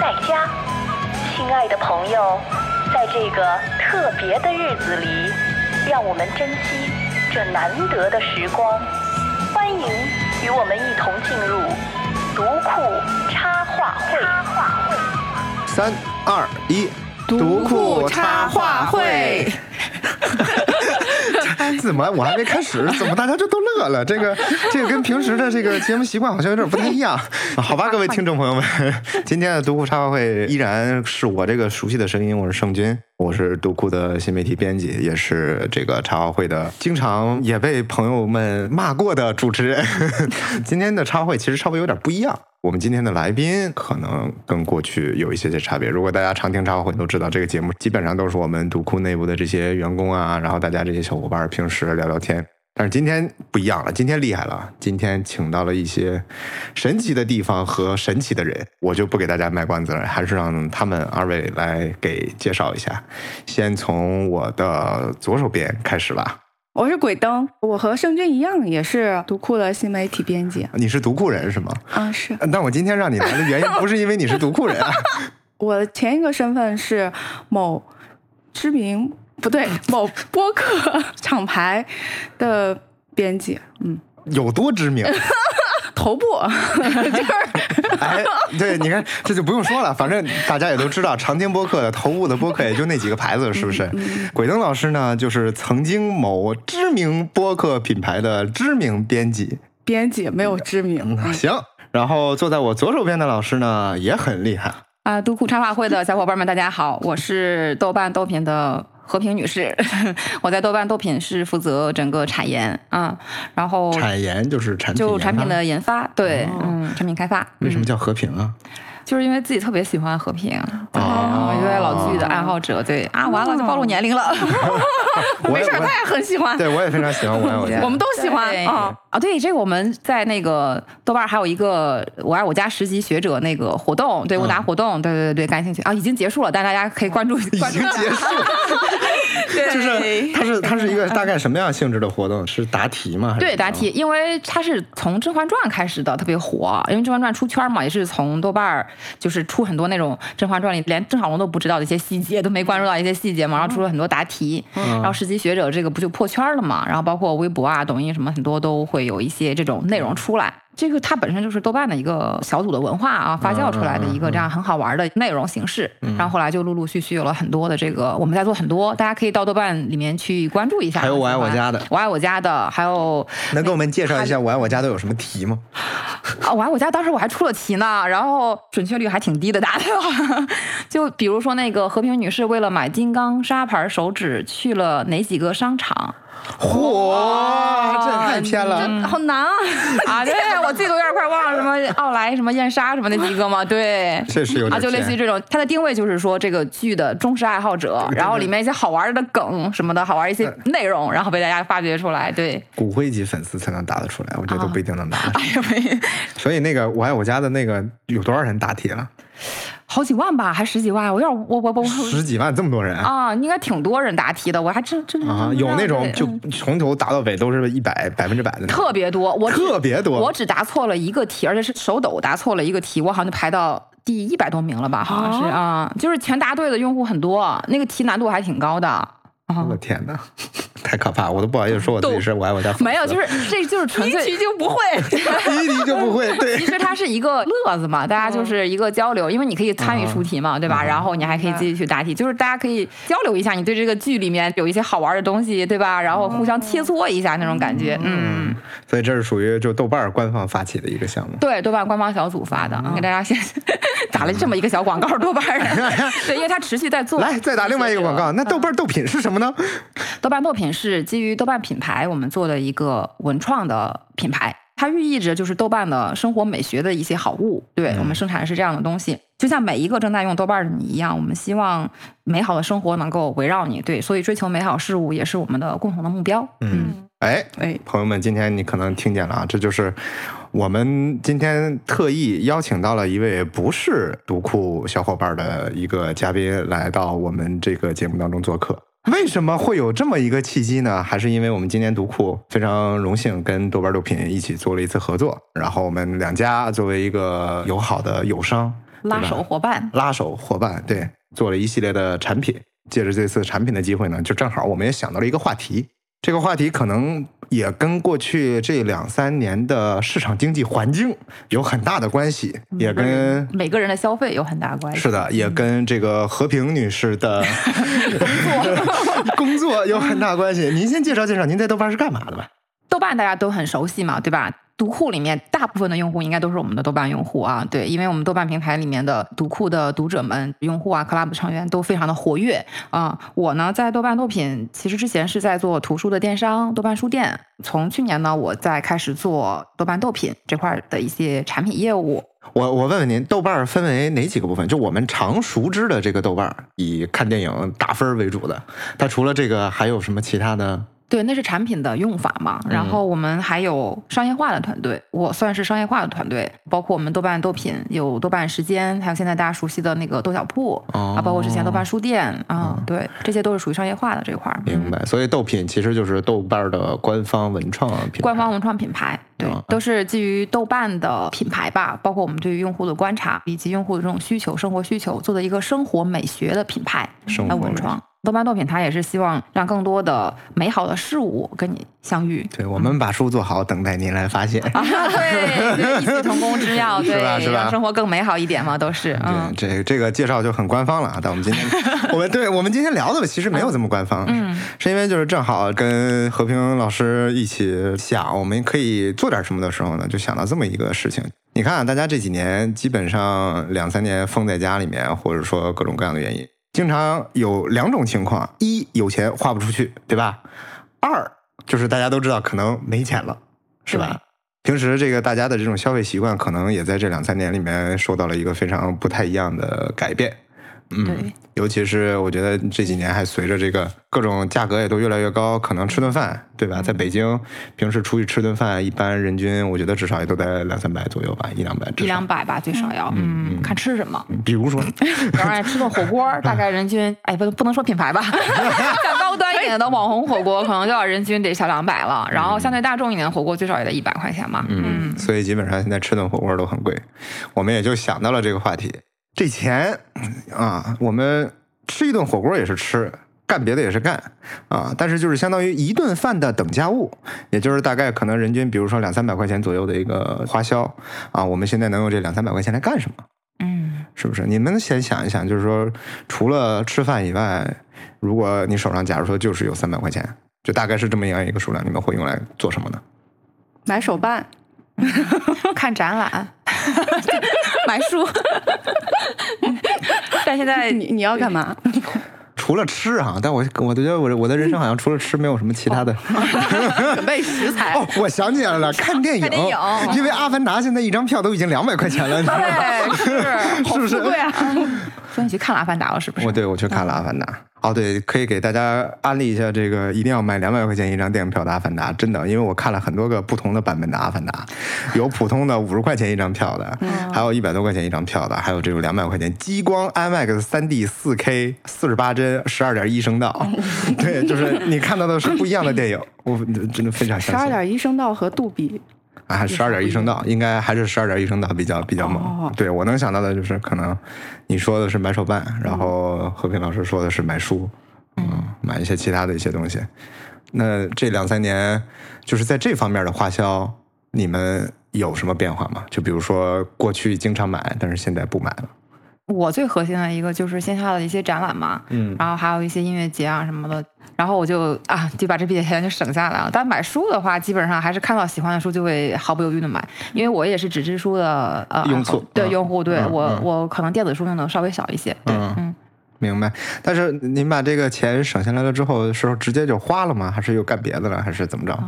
在家。亲爱的朋友，在这个特别的日子里，让我们珍惜这难得的时光。欢迎与我们一同进入读库插画会。三二一，读库插画会。怎么我还没开始，怎么大家就都乐了？这个 这个跟平时的这个节目习惯好像有点不太一样。好吧，各位听众朋友们，今天的独库插话会依然是我这个熟悉的声音，我是盛军，我是读库的新媒体编辑，也是这个插话会的经常也被朋友们骂过的主持人。今天的插画会其实稍微有点不一样。我们今天的来宾可能跟过去有一些些差别。如果大家常听茶话会都知道，这个节目基本上都是我们读库内部的这些员工啊，然后大家这些小伙伴平时聊聊天。但是今天不一样了，今天厉害了，今天请到了一些神奇的地方和神奇的人，我就不给大家卖关子了，还是让他们二位来给介绍一下。先从我的左手边开始吧。我是鬼灯，我和盛军一样，也是读库的新媒体编辑。你是读库人是吗？啊，是。那我今天让你来的原因不是因为你是读库人啊。我的前一个身份是某知名不对某播客 厂牌的编辑。嗯，有多知名？头部 就是，哎，对，你看这就不用说了，反正大家也都知道，长听播客的头部的播客也就那几个牌子，是不是？鬼灯老师呢，就是曾经某知名播客品牌的知名编辑，编辑没有知名。行，然后坐在我左手边的老师呢，也很厉害啊。读库插画会的小伙伴们，大家好，我是豆瓣豆品的。和平女士，我在豆瓣豆品是负责整个产研啊，然后产研就是产品就产品的研发，对，嗯，产品开发。为什么叫和平啊？就是因为自己特别喜欢和平，哦，一位老剧的爱好者，对啊，完了就暴露年龄了，没事，他也很喜欢，对我也非常喜欢我爱我家，我们都喜欢啊啊，对，这个我们在那个豆瓣还有一个我爱我家十级学者那个活动，对，问答活动，对对对对，感兴趣。啊，已经结束了，但大家可以关注，已经结束。就是它是它是一个大概什么样性质的活动？是答题吗？对，答题，因为它是从《甄嬛传》开始的，特别火。因为《甄嬛传》出圈嘛，也是从豆瓣儿，就是出很多那种《甄嬛传》里连郑晓龙都不知道的一些细节，都没关注到一些细节嘛，然后出了很多答题。然后实习学者这个不就破圈了嘛？然后包括微博啊、抖音什么，很多都会有一些这种内容出来。这个它本身就是豆瓣的一个小组的文化啊，发酵出来的一个这样很好玩的内容形式。然后后来就陆陆续续有了很多的这个，我们在做很多，大家可以到豆瓣里面去关注一下。还有我爱我家的，我爱我家的，还有能给我们介绍一下我爱我家都有什么题吗？啊，我爱我家当时我还出了题呢，然后准确率还挺低的答的。就比如说那个和平女士为了买金刚砂牌手指去了哪几个商场？嚯，这太偏了，好难啊！啊，对我自己都有点快忘了什么奥莱、什么燕莎什么那几个嘛，对，这是有啊，就类似于这种，它的定位就是说这个剧的忠实爱好者，然后里面一些好玩的梗什么的，好玩一些内容，然后被大家发掘出来，对，骨灰级粉丝才能答得出来，我觉得都不一定能答。哎呀没，所以那个我爱我家的那个有多少人答题了？好几万吧，还十几万？我有点我我我十几万这么多人？啊，应该挺多人答题的，我还真真啊有那种就从头答到尾都是一百百分之百的，特别多，我特别多，我只答错了一个题，而且是手抖答错了一个题，我好像就排到第一百多名了吧，好像是啊，就是全答对的用户很多，那个题难度还挺高的。我的天哪，太可怕！我都不好意思说我自己是我爱我家。没有，就是这就是纯粹第一题就不会，第一题就不会。对，其实它是一个乐子嘛，大家就是一个交流，因为你可以参与出题嘛，对吧？然后你还可以继续去答题，就是大家可以交流一下，你对这个剧里面有一些好玩的东西，对吧？然后互相切磋一下那种感觉，嗯。所以这是属于就豆瓣官方发起的一个项目。对，豆瓣官方小组发的，给大家先打了这么一个小广告，豆瓣的。对，因为它持续在做。来，再打另外一个广告。那豆瓣豆品是什么呢？豆瓣豆品是基于豆瓣品牌我们做的一个文创的品牌，它寓意着就是豆瓣的生活美学的一些好物。对我们生产的是这样的东西，就像每一个正在用豆瓣的你一样，我们希望美好的生活能够围绕你。对，所以追求美好事物也是我们的共同的目标。嗯，哎哎，朋友们，今天你可能听见了啊，这就是我们今天特意邀请到了一位不是读库小伙伴的一个嘉宾来到我们这个节目当中做客。为什么会有这么一个契机呢？还是因为我们今年读库非常荣幸跟豆瓣豆品一起做了一次合作，然后我们两家作为一个友好的友商，拉手伙伴，拉手伙伴，对，做了一系列的产品。借着这次产品的机会呢，就正好我们也想到了一个话题，这个话题可能也跟过去这两三年的市场经济环境有很大的关系，也跟每个人的消费有很大关系。是的，也跟这个和平女士的 工作工作有很大关系。您先介绍介绍，您在豆瓣是干嘛的吧？豆瓣大家都很熟悉嘛，对吧？读库里面大部分的用户应该都是我们的豆瓣用户啊，对，因为我们豆瓣平台里面的读库的读者们、用户啊、club 成员都非常的活跃啊、我呢，在豆瓣豆品其实之前是在做图书的电商，豆瓣书店。从去年呢，我在开始做豆瓣豆品这块的一些产品业务。我我问问您，豆瓣分为哪几个部分？就我们常熟知的这个豆瓣，以看电影打分为主的，它除了这个还有什么其他的？对，那是产品的用法嘛。然后我们还有商业化的团队，我算是商业化的团队，包括我们豆瓣豆品有豆瓣时间，还有现在大家熟悉的那个豆小铺、哦啊，包括之前豆瓣书店啊，对，这些都是属于商业化的这块儿。明白。所以豆品其实就是豆瓣的官方文创品牌。官方文创品牌，对嗯，都是基于豆瓣的品牌吧，包括我们对于用户的观察以及用户的这种需求、生活需求，做的一个生活美学的品牌生活美来文创。豆瓣豆品它也是希望让更多的美好的事物跟你相遇。对，我们把书做好，等待您来发现。啊，对，对异曲同工之妙，对，是吧让生活更美好一点嘛，都是，嗯对，这这个介绍就很官方了啊。但我们今天，我们对我们今天聊的其实没有这么官方，嗯，是因为就是正好跟和平老师一起想，我们可以做点什么的时候呢，就想到这么一个事情。你看啊，大家这几年基本上两三年封在家里面，或者说各种各样的原因，经常有两种情况：一有钱花不出去，对吧？二就是大家都知道可能没钱了，是吧？平时这个大家的这种消费习惯，可能也在这两三年里面受到了一个非常不太一样的改变。嗯对，尤其是我觉得这几年还随着这个各种价格也都越来越高，可能吃顿饭，对吧？在北京平时出去吃顿饭，一般人均我觉得至少也都在两三百左右吧，一两百至。一两百吧，最少要，嗯，看吃什么。比如说，然后吃顿火锅，大概人均，哎，不不能说品牌吧，像高端一点的网红火锅，可能就要人均得小两百了。然后相对大众一点的火锅，最少也得一百块钱嘛。嗯，所以基本上现在吃顿火锅都很贵，我们也就想到了这个话题。这钱啊，我们吃一顿火锅也是吃，干别的也是干啊，但是就是相当于一顿饭的等价物，也就是大概可能人均，比如说两三百块钱左右的一个花销啊，我们现在能用这两三百块钱来干什么？嗯，是不是？你们先想一想，就是说，除了吃饭以外，如果你手上假如说就是有三百块钱，就大概是这么样一个数量，你们会用来做什么呢？买手办，看展览，买书。但现在你你要干嘛？除了吃啊，但我我觉得我我的人生好像除了吃没有什么其他的。准备食材。哦，我想起来了，看电影，电影因为《阿凡达》现在一张票都已经两百块钱了，你知道吗？对，是 是不是？对啊，你去看了《阿凡达》了，是不是？我对我去看了《阿凡达》。哦，对，可以给大家安利一下这个一定要买两百块钱一张电影票的《阿凡达》，真的，因为我看了很多个不同的版本的《阿凡达》，有普通的五十块钱一张票的，还有一百多块钱一张票的，还有这种两百块钱激光 IMAX 三 D 四 K 四十八帧十二点一声道，对，就是你看到的是不一样的电影，我真的非常十相信。二点一声道和杜比，啊，十二点一声道，应该还是十二点一声道比较比较猛。哦对我能想到的就是，可能你说的是买手办，然后和平老师说的是买书，嗯，买一些其他的一些东西。那这两三年，就是在这方面的花销，你们有什么变化吗？就比如说过去经常买，但是现在不买了。我最核心的一个就是线下的一些展览嘛，嗯然后还有一些音乐节啊什么的，然后我就啊就把这笔钱就省下来了。但买书的话，基本上还是看到喜欢的书就会毫不犹豫的买，因为我也是纸质书的呃用户嗯对用户，对嗯我嗯我可能电子书用的稍微少一些，对，嗯嗯，明白。但是您把这个钱省下来了之后，是直接就花了吗？还是又干别的了？还是怎么着？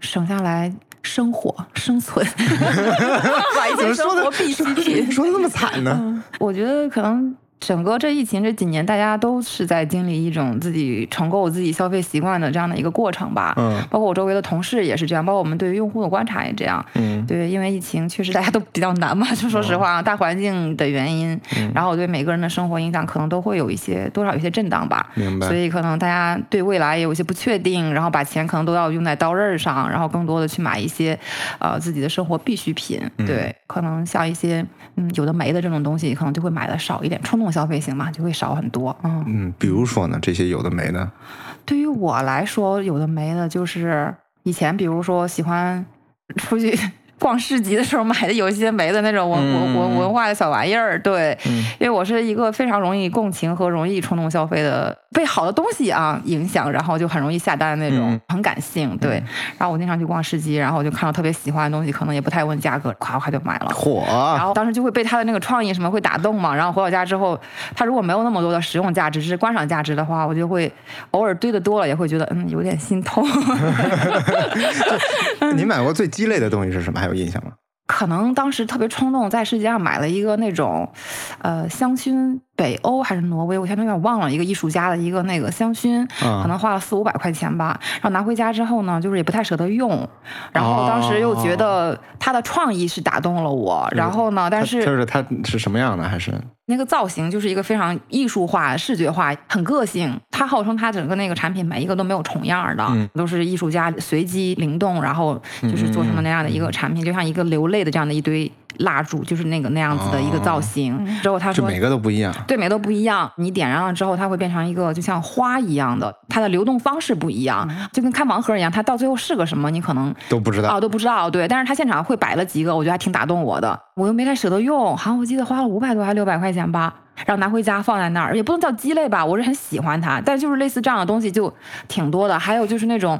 省下来生活生存，买一些生活必需品。说的这么惨呢？我觉得可能整个这疫情这几年，大家都是在经历一种自己重构自己消费习惯的这样的一个过程吧。嗯包括我周围的同事也是这样，包括我们对于用户的观察也这样。嗯对，因为疫情确实大家都比较难嘛，就说实话，大环境的原因，嗯然后对每个人的生活影响可能都会有一些多少有一些震荡吧。明白所。以可能大家对未来也有一些不确定，然后把钱可能都要用在刀刃上，然后更多的去买一些呃自己的生活必需品。嗯对，可能像一些嗯有的没的这种东西，可能就会买的少一点，冲动消费型嘛，就会少很多。嗯，嗯，比如说呢，这些有的没的，对于我来说，有的没的，就是以前比如说喜欢出去。逛市集的时候买的有一些没的那种文文文文化的小玩意儿，对，嗯因为我是一个非常容易共情和容易冲动消费的，被好的东西啊影响，然后就很容易下单的那种，嗯很感性，对。然后我经常去逛市集，然后我就看到特别喜欢的东西，可能也不太问价格，咵咵就买了。火然，后当时就会被他的那个创意什么会打动嘛，然后回到家之后，他如果没有那么多的实用价值，只是观赏价值的话，我就会偶尔堆的多了，也会觉得嗯有点心痛。你买过最鸡肋的东西是什么？有印象吗？可能当时特别冲动，在世界上买了一个那种，呃，香薰，北欧还是挪威，我现在有点忘了，一个艺术家的一个那个香薰，嗯可能花了四五百块钱吧。然后拿回家之后呢，就是也不太舍得用，然后当时又觉得他的创意是打动了我，然后呢，但是就是它是什么样的？还是那个造型就是一个非常艺术化、视觉化、很个性。他号称他整个那个产品每一个都没有重样的，嗯都是艺术家随机灵动，然后就是做成了那样的一个产品，就像一个流泪的这样的一堆蜡烛，就是那个那样子的一个造型。之后他说。就每个都不一样？对，每个都不一样。你点燃了之后，它会变成一个就像花一样的，它的流动方式不一样，就跟开盲盒一样。它到最后是个什么，你可能都不知道哦，都不知道，对，但是他现场会摆了几个，我觉得还挺打动我的，我又没太舍得用，好像我记得花了五百多还是六百块钱吧，然后拿回家放在那儿，也不能叫鸡肋吧，我是很喜欢它，但就是类似这样的东西就挺多的，还有就是那种，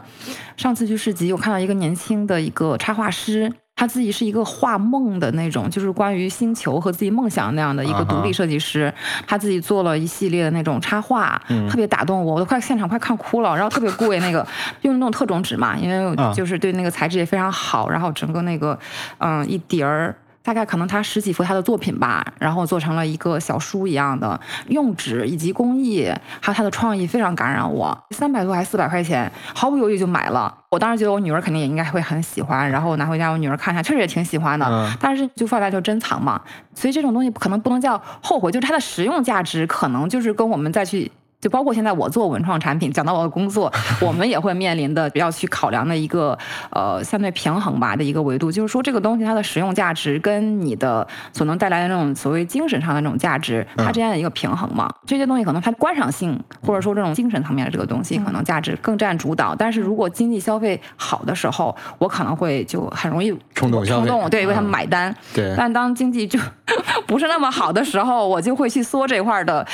上次去市集，我看到一个年轻的一个插画师。他自己是一个画梦的那种，就是关于星球和自己梦想那样的一个独立设计师。他自己做了一系列的那种插画，特别打动我，我都快现场快看哭了。然后特别贵，那个 用那种特种纸嘛，因为啊就是对那个材质也非常好，然后整个那个嗯一叠儿。大概可能他十几幅他的作品吧，然后做成了一个小书一样的，用纸以及工艺，还有他的创意非常感染我。三百多还是四百块钱，毫不犹豫就买了。我当时觉得我女儿肯定也应该会很喜欢，然后拿回家我女儿看一下，确实也挺喜欢的。嗯但是就放在就珍藏嘛，所以这种东西可能不能叫后悔，就是它的实用价值可能就是跟我们再去。就包括现在我做文创产品，讲到我的工作，我们也会面临的要去考量的一个呃相对平衡吧的一个维度，就是说这个东西它的实用价值跟你的所能带来的那种所谓精神上的那种价值，它之间的一个平衡嘛。这些东西可能它观赏性或者说这种精神层面的这个东西，可能价值更占主导。但是如果经济消费好的时候，我可能会就很容易冲动消费冲动对为他们嗯买单。对但当经济就 不是那么好的时候，我就会去缩这块儿的。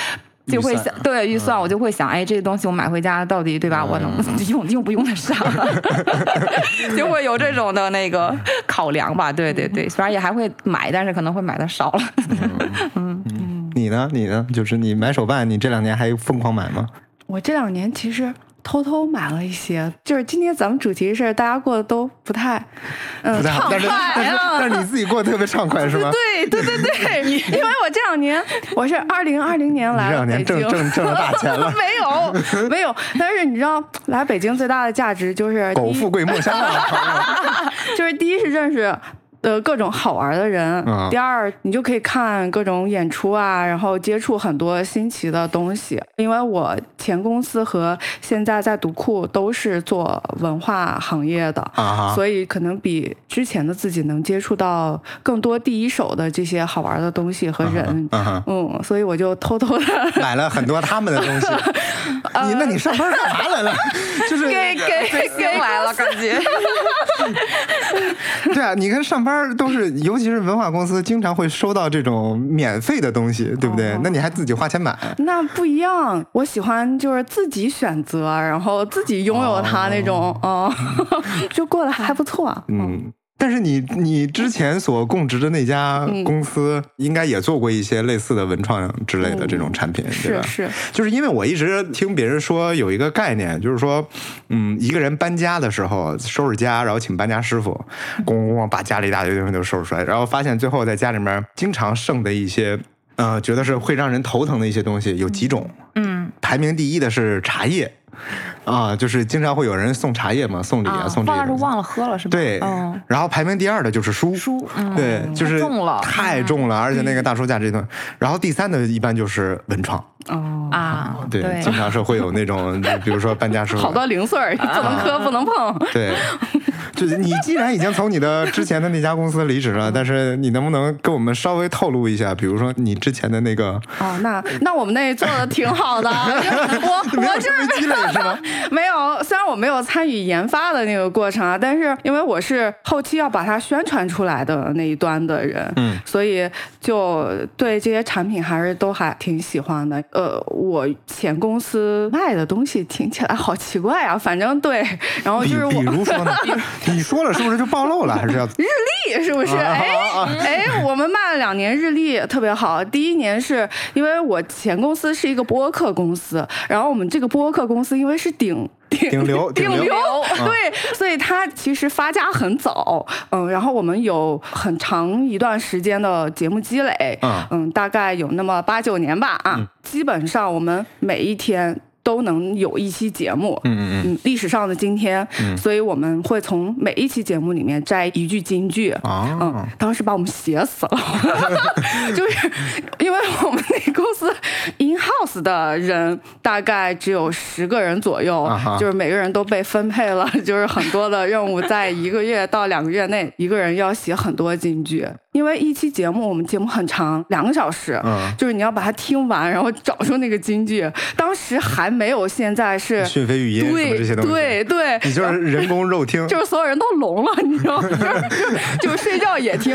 就会想对预算，我就会想，哎，这个东西我买回家到底对吧？我能 用用不用得上？就会有这种的那个考量吧。对对对，虽然也还会买，但是可能会买的少了。嗯你呢？你呢？就是你买手办，你这两年还疯狂买吗？我这两年其实偷偷买了一些，就是今天咱们主题是大家过得都不太，嗯，不太好，畅但是但是快啊。但是你自己过得特别畅快是吗？对对对对，因为我这两年我是二零二零年来这来北京，两年挣挣挣了大钱了，没有没有，但是你知道来北京最大的价值就是第一苟富贵莫相忘，就是第一是认识。呃，各种好玩的人。嗯第二，你就可以看各种演出啊，然后接触很多新奇的东西。因为我前公司和现在在读库都是做文化行业的，啊所以可能比之前的自己能接触到更多第一手的这些好玩的东西和人。嗯，所以我就偷偷的 买了很多他们的东西。你那你上班干嘛来了？就是给给给来了，感觉。对啊，你跟上班都是，尤其是文化公司，经常会收到这种免费的东西，对不对？那你还自己花钱买？那不一样，我喜欢就是自己选择，然后自己拥有它那种，哦，就过得还不错。嗯。但是你你之前所供职的那家公司，应该也做过一些类似的文创之类的这种产品，对吧？是是，就是因为我一直听别人说有一个概念，就是说，嗯，一个人搬家的时候收拾家，然后请搬家师傅，咣咣咣把家里一大堆东西都收拾出来，然后发现最后在家里面经常剩的一些。呃，觉得是会让人头疼的一些东西有几种，嗯，排名第一的是茶叶，啊，就是经常会有人送茶叶嘛，送礼啊，送这个东西。放那是忘了喝了是吧？对，嗯，然后排名第二的就是书，书，嗯对，就是太重了，太重了，而且那个大书架这段。然后第三的一般就是文创，哦，啊，对，对，经常是会有那种，比如说搬家时候，好多零碎儿，不能磕，不能碰。对，就是你既然已经从你的之前的那家公司离职了，但是你能不能跟我们稍微透露一下，比如说你之前的那个哦，那那我们那做的挺好的，我我就是是吗？没有，虽然我没有参与研发的那个过程啊，但是因为我是后期要把它宣传出来的那一端的人，嗯，所以就对这些产品还是都还挺喜欢的。呃，我前公司卖的东西听起来好奇怪啊，反正对，然后就是我比如说呢？你说了是不是就暴露了？还是要日历是不是？啊哎哎，我们卖了两年日历，特别好。第一年是因为我前公司是一个播客公司，然后我们这个播客公司因为是顶。顶顶流顶顶流对，所以他其实发家很早，嗯，然后我们有很长一段时间的节目积累，嗯嗯，大概有那么八九年吧，啊，基本上我们每一天都能有一期节目，嗯嗯嗯嗯，历史上的今天，嗯所以我们会从每一期节目里面摘一句金句。啊嗯，当时把我们写死了，就是因为我们那公司 in house 的人大概只有十个人左右，啊就是每个人都被分配了，就是很多的任务，在一个月到两个月内，一个人要写很多金句。因为一期节目，我们节目很长，两个小时，嗯就是你要把它听完，然后找出那个金句。当时还没有现在是讯飞语音对这些东西，对对，你就是人工肉听，就是所有人都聋了，你知道吗？就是睡觉也听，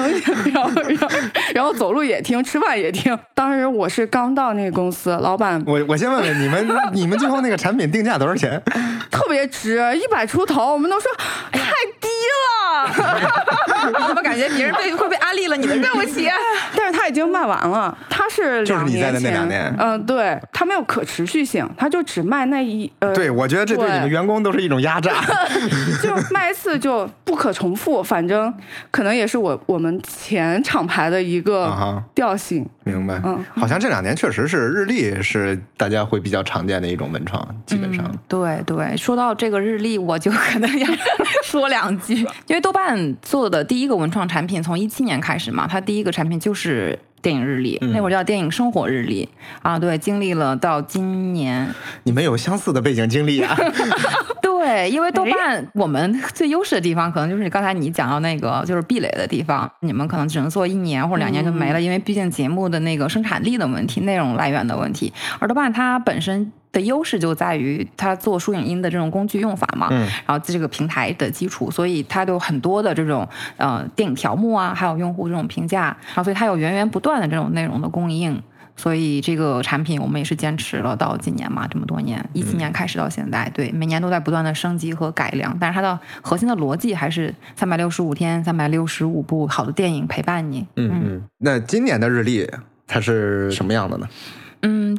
然后然后然后走路也听，吃饭也听。当时我是刚到那个公司，老板我我先问问你们，你们最后那个产品定价多少钱？特别值，一百出头，我们都说太低了。我怎么感觉别人被会被安利了你的对不起？但是他已经卖完了，他是就是你在的那，两年嗯、对，他没有可持续性，他就只卖那一呃，对，我觉得这对对你们员工都是一种压榨。就卖一次就不可重复，反正可能也是我我们前厂牌的一啊个调性。明白，嗯好像这两年确实是日历是大家会比较常见的一种文创，基本上。对对，说到这个日历，我就可能要 说两句，因为豆瓣做的第一个文创产品从一七年开始嘛，它第一个产品就是。电影日历，那会儿叫电影生活日历啊，对，经历了到今年，你们有相似的背景经历啊？对，因为豆瓣我们最优势的地方，可能就是刚才你讲到那个就是壁垒的地方，你们可能只能做一年或者两年就没了，因为毕竟节目的那个生产力的问题、内容来源的问题。而豆瓣它本身的优势就在于它做书影音的这种工具用法嘛，嗯然后这个平台的基础，所以它都有很多的这种呃电影条目啊，还有用户这种评价，然后所以它有源源不断的这种内容的供应。所以这个产品我们也是坚持了到今年嘛，这么多年，一七年开始到现在，对，每年都在不断的升级和改良，但是它的核心的逻辑还是三百六十五天、三百六十五部好的电影陪伴你。嗯嗯。那今年的日历它是什么样的呢？嗯，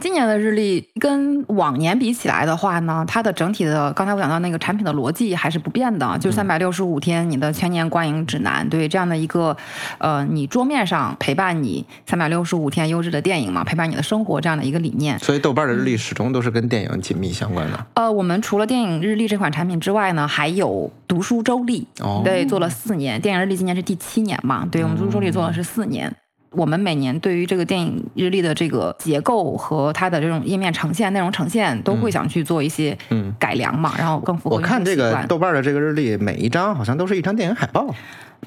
今年的日历跟往年比起来的话呢，它的整体的刚才我讲到那个产品的逻辑还是不变的，就是三百六十五天你的全年观影指南，对这样的一个呃，你桌面上陪伴你三百六十五天优质的电影嘛，陪伴你的生活这样的一个理念。所以豆瓣的日历始终都是跟电影紧密相关的。呃，我们除了电影日历这款产品之外呢，还有读书周历，哦对，做了四年。电影日历今年是第七年嘛，对我们读书周历做了是四年。我们每年对于这个电影日历的这个结构和它的这种页面呈现、内容呈现，都会想去做一些嗯改良嘛，然后更符合我看这个豆瓣的这个日历，每一张好像都是一张电影海报。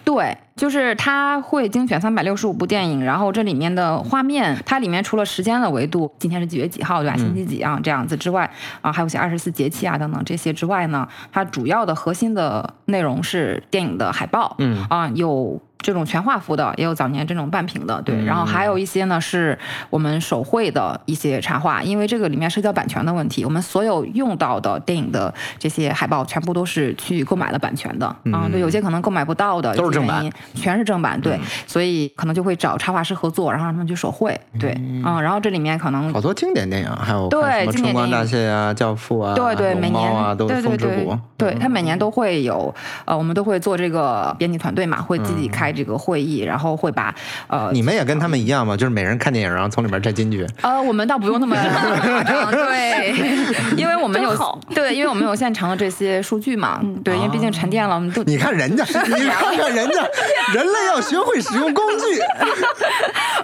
对，就是它会精选三百六十五部电影，然后这里面的画面，它里面除了时间的维度，今天是几月几号，对吧？星期几啊，这样子之外，啊，还有些二十四节气啊等等这些之外呢，它主要的核心的内容是电影的海报，嗯啊，有。这种全画幅的，也有早年这种半屏的，对，嗯。然后还有一些呢是我们手绘的一些插画，因为这个里面涉及到版权的问题，我们所有用到的电影的这些海报全部都是去购买了版权的，啊，对，有些可能购买不到的，都是正版。全是正版，对，所以可能就会找插画师合作，然后让他们去手绘，对，嗯，然后这里面可能好多经典电影，还有对经典电影乍泄》啊，《教父》啊，对对，每年。啊，都是对对对。风之谷。对，他每年都会有，呃，我们都会做这个编辑团队嘛，会自己开开这个会议，然后会把呃你们也跟他们一样吗？就是每人看电影，然后从里面摘金句。呃，我们倒不用那么 夸张，对，因为我们有 对，因为我们有现成的这些数据嘛，对，因为毕竟沉淀了，我们都你看人家，你看看人家，人类要学会使用工具。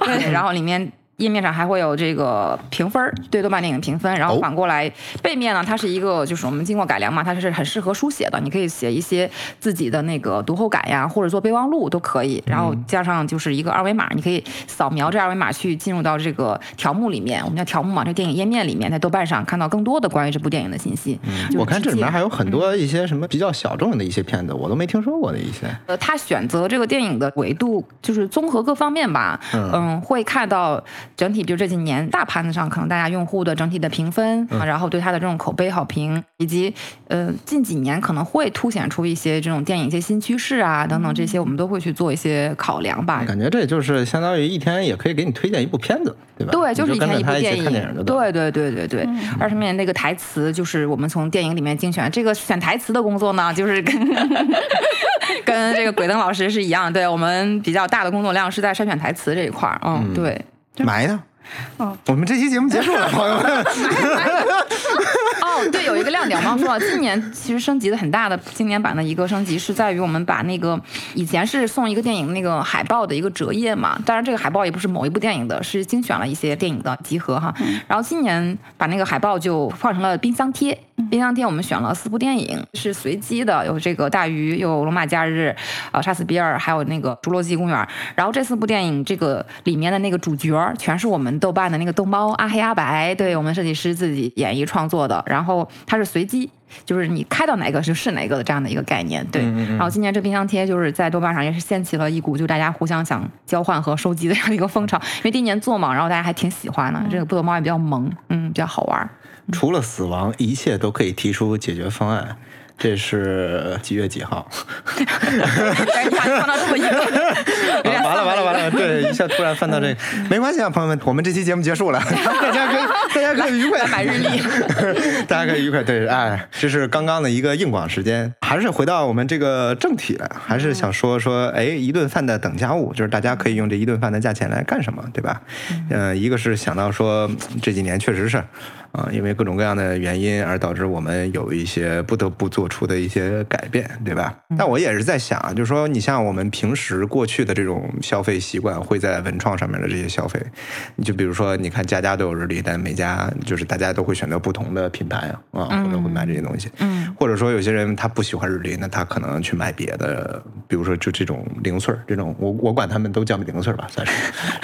对，然后里面。页面上还会有这个评分对豆瓣电影评分，然后反过来背面呢，它是一个就是我们经过改良嘛，它是很适合书写的，你可以写一些自己的那个读后感呀，或者做备忘录都可以。然后加上就是一个二维码，你可以扫描这二维码去进入到这个条目里面，我们叫条目嘛，这电影页面里面，在豆瓣上看到更多的关于这部电影的信息。我看这里面还有很多一些什么比较小众的一些片子，我都没听说过的一些。呃，他选择这个电影的维度就是综合各方面吧，嗯，会看到。整体，比如这几年大盘子上，可能大家用户的整体的评分，然后对它的这种口碑好评，以及呃近几年可能会凸显出一些这种电影一些新趋势啊等等这些，我们都会去做一些考量吧。感觉这就是相当于一天也可以给你推荐一部片子，对吧？对，就是一天一部电影。对对对对对。二十面那个台词，就是我们从电影里面精选。这个选台词的工作呢，就是跟 跟这个鬼灯老师是一样。对我们比较大的工作量是在筛选台词这一块儿。嗯，对。埋的，哦，我们这期节目结束了，朋友们。哦，对，有一个亮点，我刚说了，今年其实升级的很大的，今年版的一个升级是在于我们把那个以前是送一个电影那个海报的一个折页嘛，当然这个海报也不是某一部电影的，是精选了一些电影的集合哈。然后今年把那个海报就换成了冰箱贴。冰箱贴我们选了四部电影，是随机的，有这个大鱼，有罗马假日，呃，杀死比尔，还有那个侏罗纪公园。然后这四部电影，这个里面的那个主角全是我们豆瓣的那个逗猫阿黑阿白，对我们设计师自己演绎创作的。然后它是随机，就是你开到哪个就是哪个的这样的一个概念。对。然后今年这冰箱贴就是在豆瓣上也是掀起了一股就大家互相想交换和收集的这样一个风潮，因为第一年做嘛，然后大家还挺喜欢的。这个布豆猫也比较萌，嗯，比较好玩。除了死亡，一切都可以提出解决方案。这是几月几号？翻到这么一个，完了完了 完了！对，一下突然翻到这个，没关系啊，朋友们，我们这期节目结束了，大家可以大家可以愉快买日历，大家可以愉快 对，哎，这是刚刚的一个硬广时间，还是回到我们这个正题来，还是想说说，哎，一顿饭的等价物，就是大家可以用这一顿饭的价钱来干什么，对吧？嗯，一个是想到说这几年确实是。啊，因为各种各样的原因而导致我们有一些不得不做出的一些改变，对吧？但我也是在想，就是说，你像我们平时过去的这种消费习惯，会在文创上面的这些消费，你就比如说，你看家家都有日历，但每家就是大家都会选择不同的品牌啊，啊，可能会买这些东西。嗯，或者说有些人他不喜欢日历，那他可能去买别的，比如说就这种零碎儿，这种我我管他们都叫零碎儿吧，算是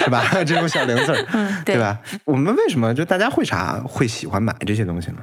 是吧？这种小零碎儿，对吧？我们为什么就大家会啥会？喜欢买这些东西呢？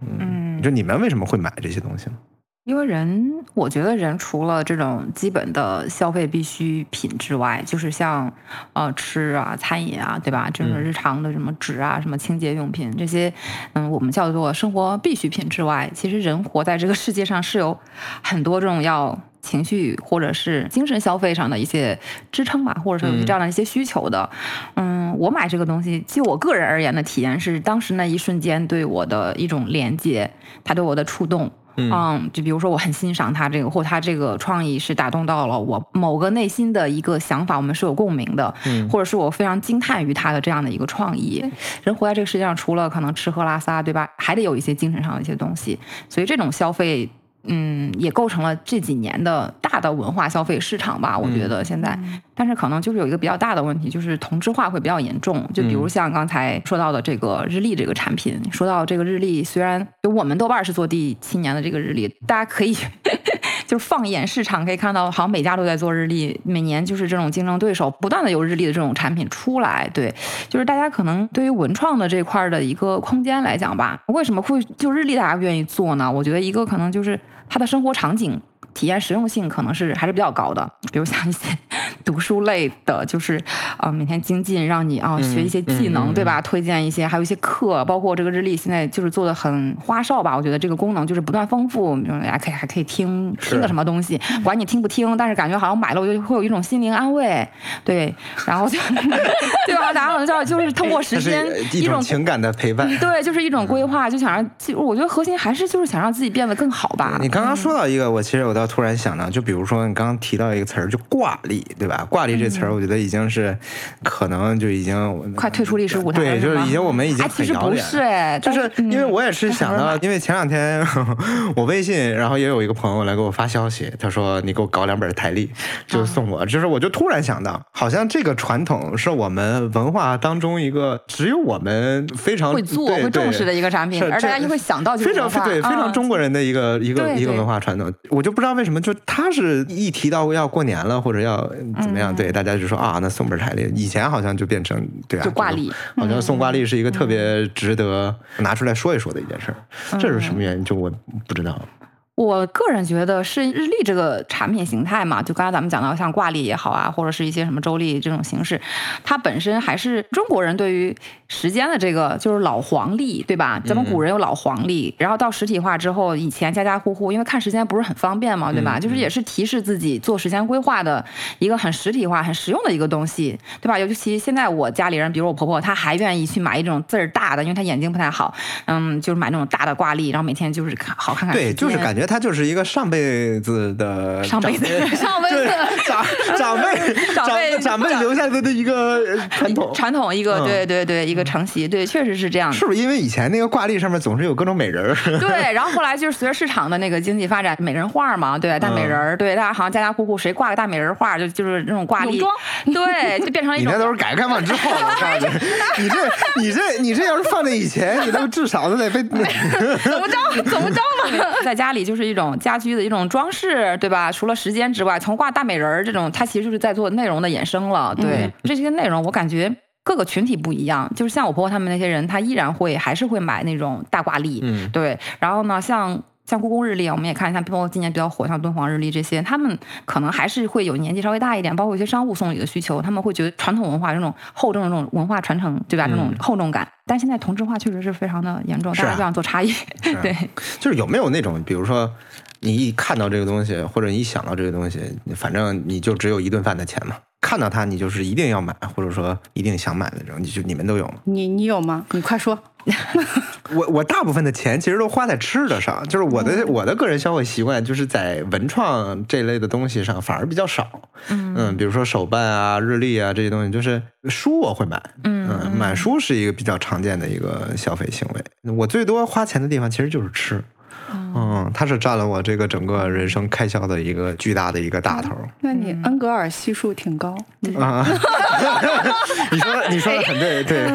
嗯，就你们为什么会买这些东西呢？因为人，我觉得人除了这种基本的消费必需品之外，就是像呃吃啊、餐饮啊，对吧？这种日常的什么纸啊、什么清洁用品这些，嗯，我们叫做生活必需品之外，其实人活在这个世界上是有很多这种要。情绪或者是精神消费上的一些支撑吧，或者说有这样的一些需求的，嗯，我买这个东西，就我个人而言的体验是，当时那一瞬间对我的一种连接，他对我的触动，嗯，就比如说我很欣赏他这个，或他这个创意是打动到了我某个内心的一个想法，我们是有共鸣的，嗯，或者是我非常惊叹于他的这样的一个创意。人活在这个世界上，除了可能吃喝拉撒，对吧？还得有一些精神上的一些东西，所以这种消费。嗯，也构成了这几年的大的文化消费市场吧。我觉得现在，但是可能就是有一个比较大的问题，就是同质化会比较严重。就比如像刚才说到的这个日历这个产品，说到这个日历，虽然就我们豆瓣是做第七年的这个日历，大家可以 就是放眼市场可以看到，好像每家都在做日历，每年就是这种竞争对手不断的有日历的这种产品出来。对，就是大家可能对于文创的这块的一个空间来讲吧，为什么会就日历大家愿意做呢？我觉得一个可能就是。他的生活场景。体验实用性可能是还是比较高的，比如像一些 读书类的，就是啊每天精进，让你啊学一些技能，对吧？推荐一些，还有一些课，包括这个日历，现在就是做的很花哨吧？我觉得这个功能就是不断丰富，大家可以还可以听听个什么东西，管你听不听，但是感觉好像买了我就会有一种心灵安慰，对，然后就 对吧？大家可能叫就是通过时间 一种情感的陪伴，对，就是一种规划，就想让，我觉得核心还是就是想让自己变得更好吧。你刚刚说到一个，我其实我倒。说，突然想到，就比如说你刚刚提到一个词儿，就挂历，对吧？挂历这词儿，我觉得已经是可能就已经快退出历史舞台了对，就是已经我们已经哎，其实很遥远。不是哎，就是因为我也是嗯想到，因为前两天我微信，然后也有一个朋友来给我发消息，他说你给我搞两本台历，就送我。就是我就突然想到，好像这个传统是我们文化当中一个只有我们非常会做对会重视的一个产品而大家就会想到这个非常文化对非常啊中国人的一个一个一个文化传统。我就不知道为什么，就他是一提到要过年了或者要怎么样，嗯对大家就说啊，那送本台历。以前好像就变成对啊，就挂历嗯好像送挂历是一个特别值得拿出来说一说的一件事儿。这是什么原因？就我不知道。我个人觉得是日历这个产品形态嘛，就刚才咱们讲到像挂历也好啊，或者是一些什么周历这种形式，它本身还是中国人对于时间的这个就是老黄历，对吧？咱们古人有老黄历，然后到实体化之后，以前家家户户因为看时间不是很方便嘛，对吧？就是也是提示自己做时间规划的一个很实体化、很实用的一个东西，对吧？尤其现在我家里人，比如我婆婆，她还愿意去买一种字儿大的，因为她眼睛不太好，嗯，就是买那种大的挂历，然后每天就是看好看看对，就是感觉他就是一个上辈子的上辈子 上辈子长 长辈长辈长辈留下来的一个呃传统。传统一个，嗯对对对，一个承袭，对，确实是这样的。是不是因为以前那个挂历上面总是有各种美人儿？对，然后后来就是随着市场的那个经济发展，美人画嘛，对，大美人儿，对，大家好像家家户户谁挂个大美人画，就就是那种挂历，泳对，就变成了一种你那都是改革开放之后，我告诉你，你这你这你这要是放在以前，你都至少都得被。怎么着？怎么着嘛？在家里就是一种家居的一种装饰，对吧？除了时间之外，从挂大美人儿这种，它其实就是在做内容的衍生了。对、这些内容，我感觉。各个群体不一样，就是像我婆婆他们那些人，他依然会还是会买那种大挂历，嗯对。然后呢，像像故宫日历，我们也看，一下包括今年比较火，像敦煌日历这些，他们可能还是会有年纪稍微大一点，包括一些商务送礼的需求，他们会觉得传统文化这种厚重的这种文化传承，对吧？这种厚重感。但现在同质化确实是非常的严重，大家就想做差异，对。就是有没有那种，比如说你一看到这个东西，或者你一想到这个东西，反正你就只有一顿饭的钱嘛。看到它，你就是一定要买，或者说一定想买的这种，你就你们都有吗？你你有吗？你快说。我我大部分的钱其实都花在吃的上，就是我的、嗯我的个人消费习惯，就是在文创这类的东西上反而比较少。嗯比如说手办啊、日历啊这些东西，就是书我会买。嗯买书是一个比较常见的一个消费行为。我最多花钱的地方其实就是吃。嗯，它是占了我这个整个人生开销的一个巨大的一个大头儿那你嗯恩格尔系数挺高。啊！你说你说的很对，对，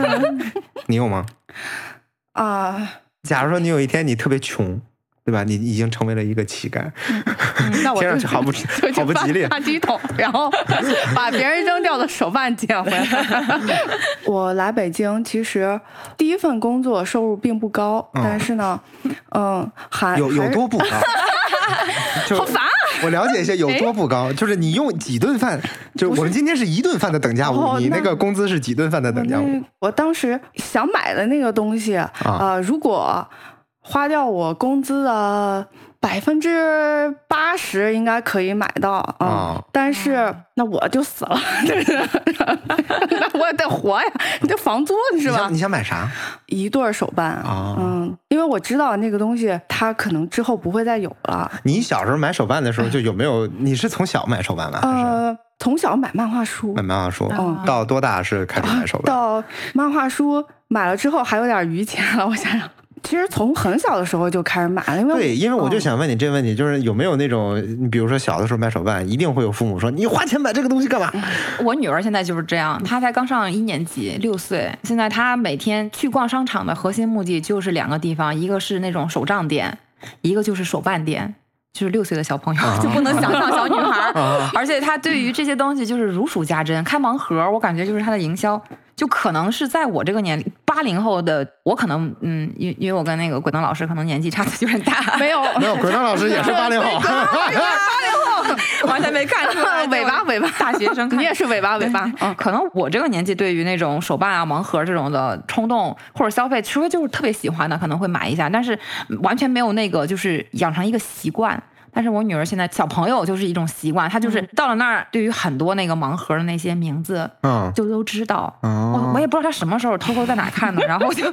你有吗？啊，假如说你有一天你特别穷，对吧？你已经成为了一个乞丐，那我听上就去好不好不吉利翻垃圾桶，然后 把别人扔掉的手办捡回来。我来北京，其实第一份工作收入并不高，嗯但是呢，嗯，还有有多不高？就好烦啊！我了解一下有多不高，就是你用几顿饭，就我们今天是一顿饭的等价物，哦你那个工资是几顿饭的等价物？我当时想买的那个东西，啊、啊如果花掉我工资的百分之八十，应该可以买到啊。啊但是那我就死了，那我也得活呀，你这房租是吧你想？你想买啥？一对儿手办，啊嗯，因为我知道那个东西它可能之后不会再有了。你小时候买手办的时候，就有没有？你是从小买手办吗？呃，从小买漫画书买，漫画书？嗯到多大是开始买手办？到漫画书买了之后还有点余钱了，我想想，其实从很小的时候就开始买了，因为对，因为我就嗯想问你这个问题，就是有没有那种，你比如说小的时候买手办，一定会有父母说你花钱买这个东西干嘛？我女儿现在就是这样，她才刚上一年级，六岁。现在她每天去逛商场的核心目的就是两个地方，一个是那种手账店，一个就是手办店。就是六岁的小朋友、就不能想象小女孩 而且她对于这些东西就是如数家珍。开盲盒，我感觉就是她的营销，就可能是在我这个年龄，八零后的我可能，嗯，因因为我跟那个鬼灯老师可能年纪差的有点大，没有 没有，鬼灯老师也是八零后。完全没看出来 尾巴尾巴大学生看你也是尾巴尾巴，嗯，可能我这个年纪对于那种手办啊、盲盒这种的冲动或者消费，除非就是特别喜欢的，可能会买一下，但是完全没有那个就是养成一个习惯。但是我女儿现在小朋友就是一种习惯，她就是到了那儿，对于很多那个盲盒的那些名字，嗯，就都知道。嗯我我也不知道她什么时候偷偷在哪看的，然后就，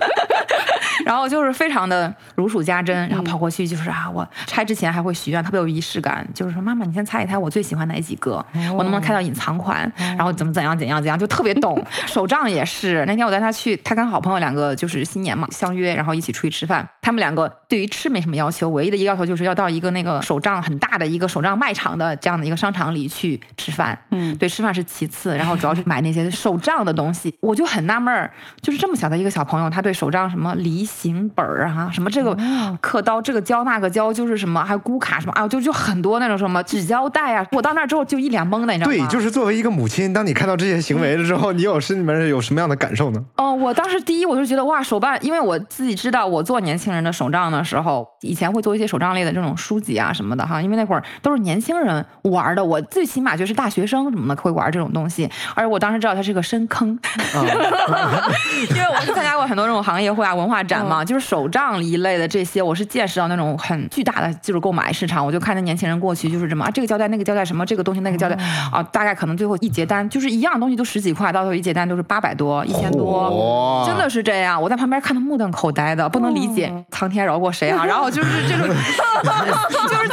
然后就是非常的如数家珍，然后跑过去就是啊，我拆之前还会许愿，特别有仪式感，就是说妈妈，你先猜一猜我最喜欢哪几个，我能不能看到隐藏款，然后怎么怎样怎样怎样，就特别懂。手账也是，那天我带他去，他跟好朋友两个就是新年嘛相约，然后一起出去吃饭。他们两个对于吃没什么要求，唯一的一个要求就是要到一个那个手账很大的一个手账卖场的这样的一个商场里去吃饭。嗯对，吃饭是其次，然后主要是买那些手账的东西。我就很纳闷儿，就是这么小的一个小朋友，他对手账什么离形本儿啊，什么这个刻刀，这个胶那个胶，就是什么还有咕卡什么啊，就就很多那种什么纸胶带啊。我到那儿之后就一脸懵的，你知道吗？对，就是作为一个母亲，当你看到这些行为了之后，你有心里面有什么样的感受呢？哦，我当时第一我就觉得哇，手办，因为我自己知道我做年轻人的手账的时候，以前会做一些手账类的这种书籍啊什么的哈，因为那会儿都是年轻人玩的，我最起码就是大学生什么的会玩这种东西，而且我当时知道它是个深坑，因为我参加过很多这种行业会啊、文化展嘛，就是手账一类的这些，我是见识到那种很巨大的就是购买市场，我就看着年轻人过去就是什么啊，这个胶带那个胶带什么这个东西那个胶带啊，大概可能最后一结单就是一样东西都十几块，到最后一结单都是八百多、一千多。哇真的是这样，我在旁边看的目瞪口呆的，不能理解苍天饶过谁啊！然后就是这种 就是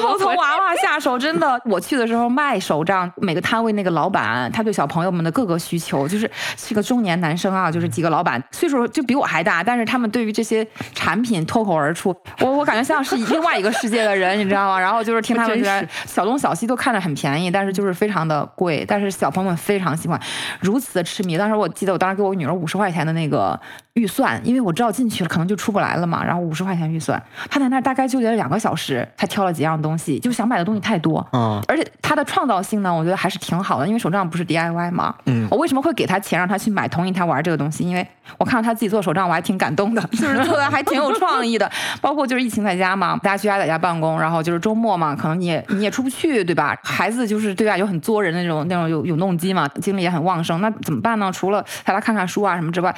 后从娃娃下手，真的。我去的时候卖手账，每个摊位那个老板，他对小朋友们的各个需求，就是是个中年男生啊，就是几个老板岁数就比我还大，但是他们对于这些产品脱口而出，我我感觉像是另外一个世界的人，你知道吗？然后就是听他们真说小东小西都看着很便宜，但是就是非常的贵，但是小朋友们非常喜欢，如此的痴迷。当时我记得我当时给我女儿五十块钱的那个预算，因为我知道进去了可能就出不来了嘛，然后五十块钱预算，他在那儿大概纠结了两个小时，才挑了几样东西，就想买的东西太多。嗯，而且他的创造性呢，我觉得还是挺好的，因为手账不是 DIY 嘛。嗯我为什么会给他钱让他去买同意他玩这个东西？因为我看到他自己做手账，我还挺感动的，就是做的还挺有创意的。包括就是疫情在家嘛，大家居家在家办公，然后就是周末嘛，可能你也你也出不去，对吧？孩子就是对吧，有很作人的那种那种有有动机嘛，精力也很旺盛，那怎么办呢？除了带他看看书啊什么之外。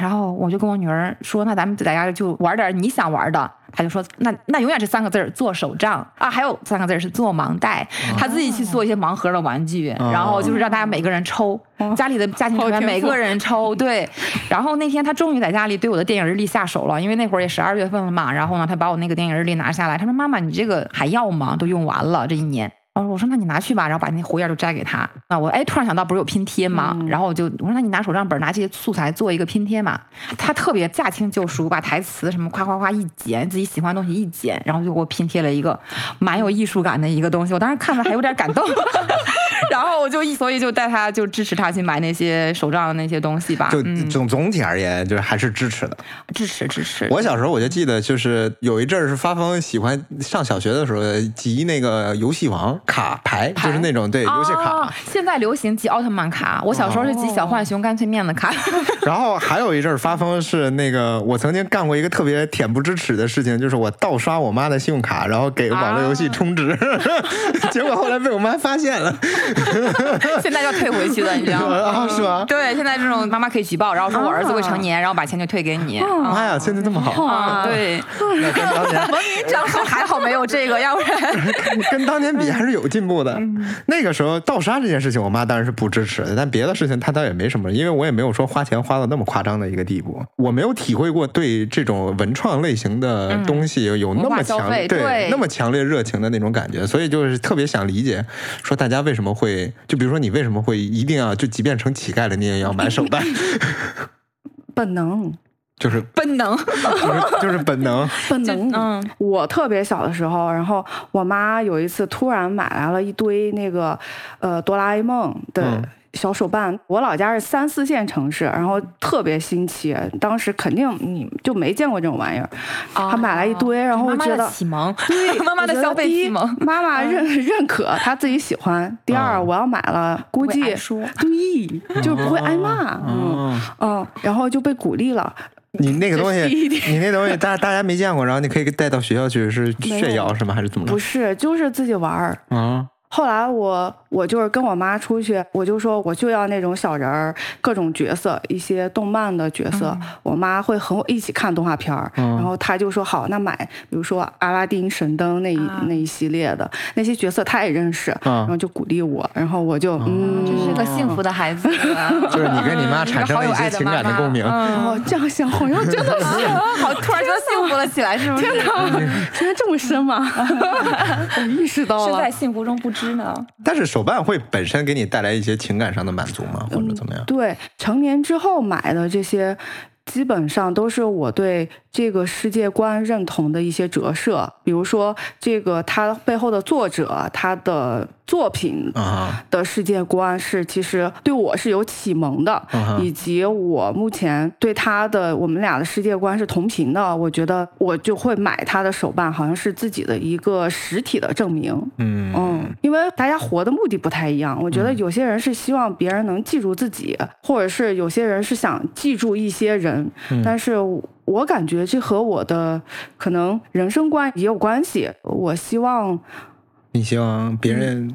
啊，然后我就跟我女儿说，那咱们在家就玩点你想玩的。她就说，那那永远是三个字儿，做手账啊，还有三个字儿是做盲袋。她自己去做一些盲盒的玩具，哦然后就是让大家每个人抽，家里的家庭成员每个人抽，对。然后那天她终于在家里对我的电影日历下手了，因为那会儿也十二月份了嘛。然后呢，她把我那个电影日历拿下来，她说：“妈妈，你这个还要吗？都用完了这一年。”然后我说那你拿去吧，然后把那活页就摘给他。那我哎突然想到不是有拼贴吗？然后我就我说那你拿手账本拿这些素材做一个拼贴嘛。他特别驾轻就熟，把台词什么夸夸夸一剪，自己喜欢的东西一剪，然后就给我拼贴了一个蛮有艺术感的一个东西。我当时看了还有点感动，然后我就一所以就带他就支持他去买那些手账的那些东西吧。就嗯，总总体而言，就是还是支持的。支持支持。我小时候我就记得，就是有一阵儿是发疯喜欢上小学的时候集那个游戏王卡牌，就是那种对游戏卡哦。现在流行集奥特曼卡，我小时候是集小浣熊干脆面的卡。然后还有一阵儿发疯是那个，我曾经干过一个特别恬不知耻的事情，就是我盗刷我妈的信用卡，然后给网络游戏充值，结果后来被我妈发现了。现在要退回去的，你知道吗？啊，是吗？对，现在这种妈妈可以举报，然后说我儿子未成年，然后把钱就退给你。妈呀，现在这么好，啊，对，那跟当年文明账号还好没有这个，要不然跟当年比还是有进步的。那个时候盗刷这件事情，我妈当然是不支持的，但别的事情她倒也没什么，因为我也没有说花钱花到那么夸张的一个地步，我没有体会过对这种文创类型的东西有有那么强对对。那么强烈热情的那种感觉，所以就是特别想理解，说大家为什么会，就比如说你为什么会一定要就即便成乞丐了，你也要买手办，本能，就是本能。就是就是本能，本能。嗯，我特别小的时候，然后我妈有一次突然买来了一堆那个呃哆啦 A 梦的嗯小手办。我老家是三四线城市，然后特别新奇，当时肯定你就没见过这种玩意儿。她买来一堆，然后我妈妈的觉得。启蒙，对，妈妈的消费启蒙。妈妈认认可，她自己喜欢。第二，嗯我要买了，估计对，就不会挨骂。嗯嗯。嗯，然后就被鼓励了。你那个东西你那东西大大家没见过，然后你可以带到学校去，是炫耀是吗？还是怎么着不？是，就是自己玩儿。啊，后来我我就是跟我妈出去，我就说我就要那种小人儿，各种角色，一些动漫的角色。我妈会和我一起看动画片儿，然后她就说好，那买，比如说阿拉丁神灯那一、那一系列的那些角色，她也认识，然后就鼓励我，然后我就嗯，这是个幸福的孩子，就是你跟你妈产生了一些情感的共鸣。哦，这样想好像真的 是，好突然就幸福了起来，是不是？天哪，原来这么深吗？我意识到了，是在幸福中不知呢。但是手办会本身给你带来一些情感上的满足吗？或者怎么样？对，成年之后买的这些，基本上都是我对这个世界观认同的一些折射。比如说，这个它背后的作者，他的作品的世界观是其实对我是有启蒙的，以及我目前对他的我们俩的世界观是同频的。我觉得我就会买他的手办，好像是自己的一个实体的证明。嗯嗯，因为大家活的目的不太一样。我觉得有些人是希望别人能记住自己，或者是有些人是想记住一些人。但是我感觉这和我的可能人生观也有关系。我希望。你希望别人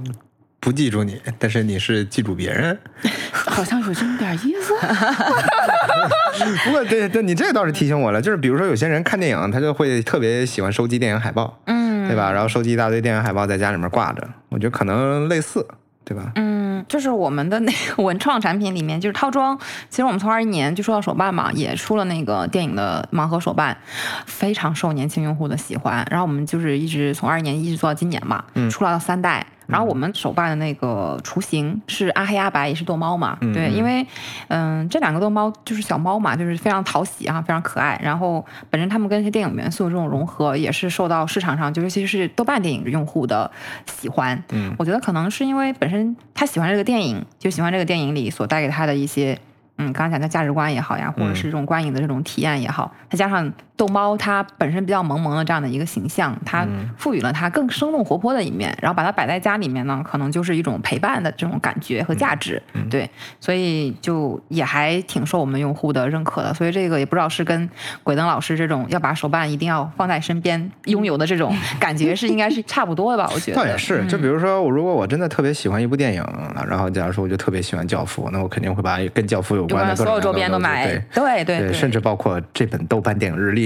不记住你，但是你是记住别人，好像有这么点意思。不过，对对，你这倒是提醒我了，就是比如说有些人看电影，他就会特别喜欢收集电影海报，嗯，对吧？然后收集一大堆电影海报在家里面挂着，我觉得可能类似。对吧？嗯，就是我们的那个 文创产品里面，就是套装。其实我们从二一年就说到手办嘛，也出了那个电影的盲盒手办，非常受年轻用户的喜欢。然后我们就是一直从二一年一直做到今年嘛，出了三代。然后我们手办的那个雏形是阿黑阿白，也是逗猫嘛。对，因为嗯，这两个逗猫就是小猫嘛，就是非常讨喜啊，非常可爱。然后本身他们跟一些电影元素这种融合，也是受到市场上，就尤其是豆瓣电影用户的喜欢。嗯，我觉得可能是因为本身他喜欢这个电影，就喜欢这个电影里所带给他的一些。嗯，刚才讲的价值观也好呀，或者是这种观影的这种体验也好，再加上逗猫它本身比较萌萌的这样的一个形象，它赋予了它更生动活泼的一面，然后把它摆在家里面呢，可能就是一种陪伴的这种感觉和价值，对，所以就也还挺受我们用户的认可的。所以这个也不知道是跟鬼灯老师这种要把手办一定要放在身边拥有的这种 感觉是应该是差不多的吧？我觉得倒也是，就比如说我如果我真的特别喜欢一部电影，然后假如说我就特别喜欢教父，那我肯定会把跟教父有。关的所有周边都买，对对对，甚至包括这本豆瓣电影日历，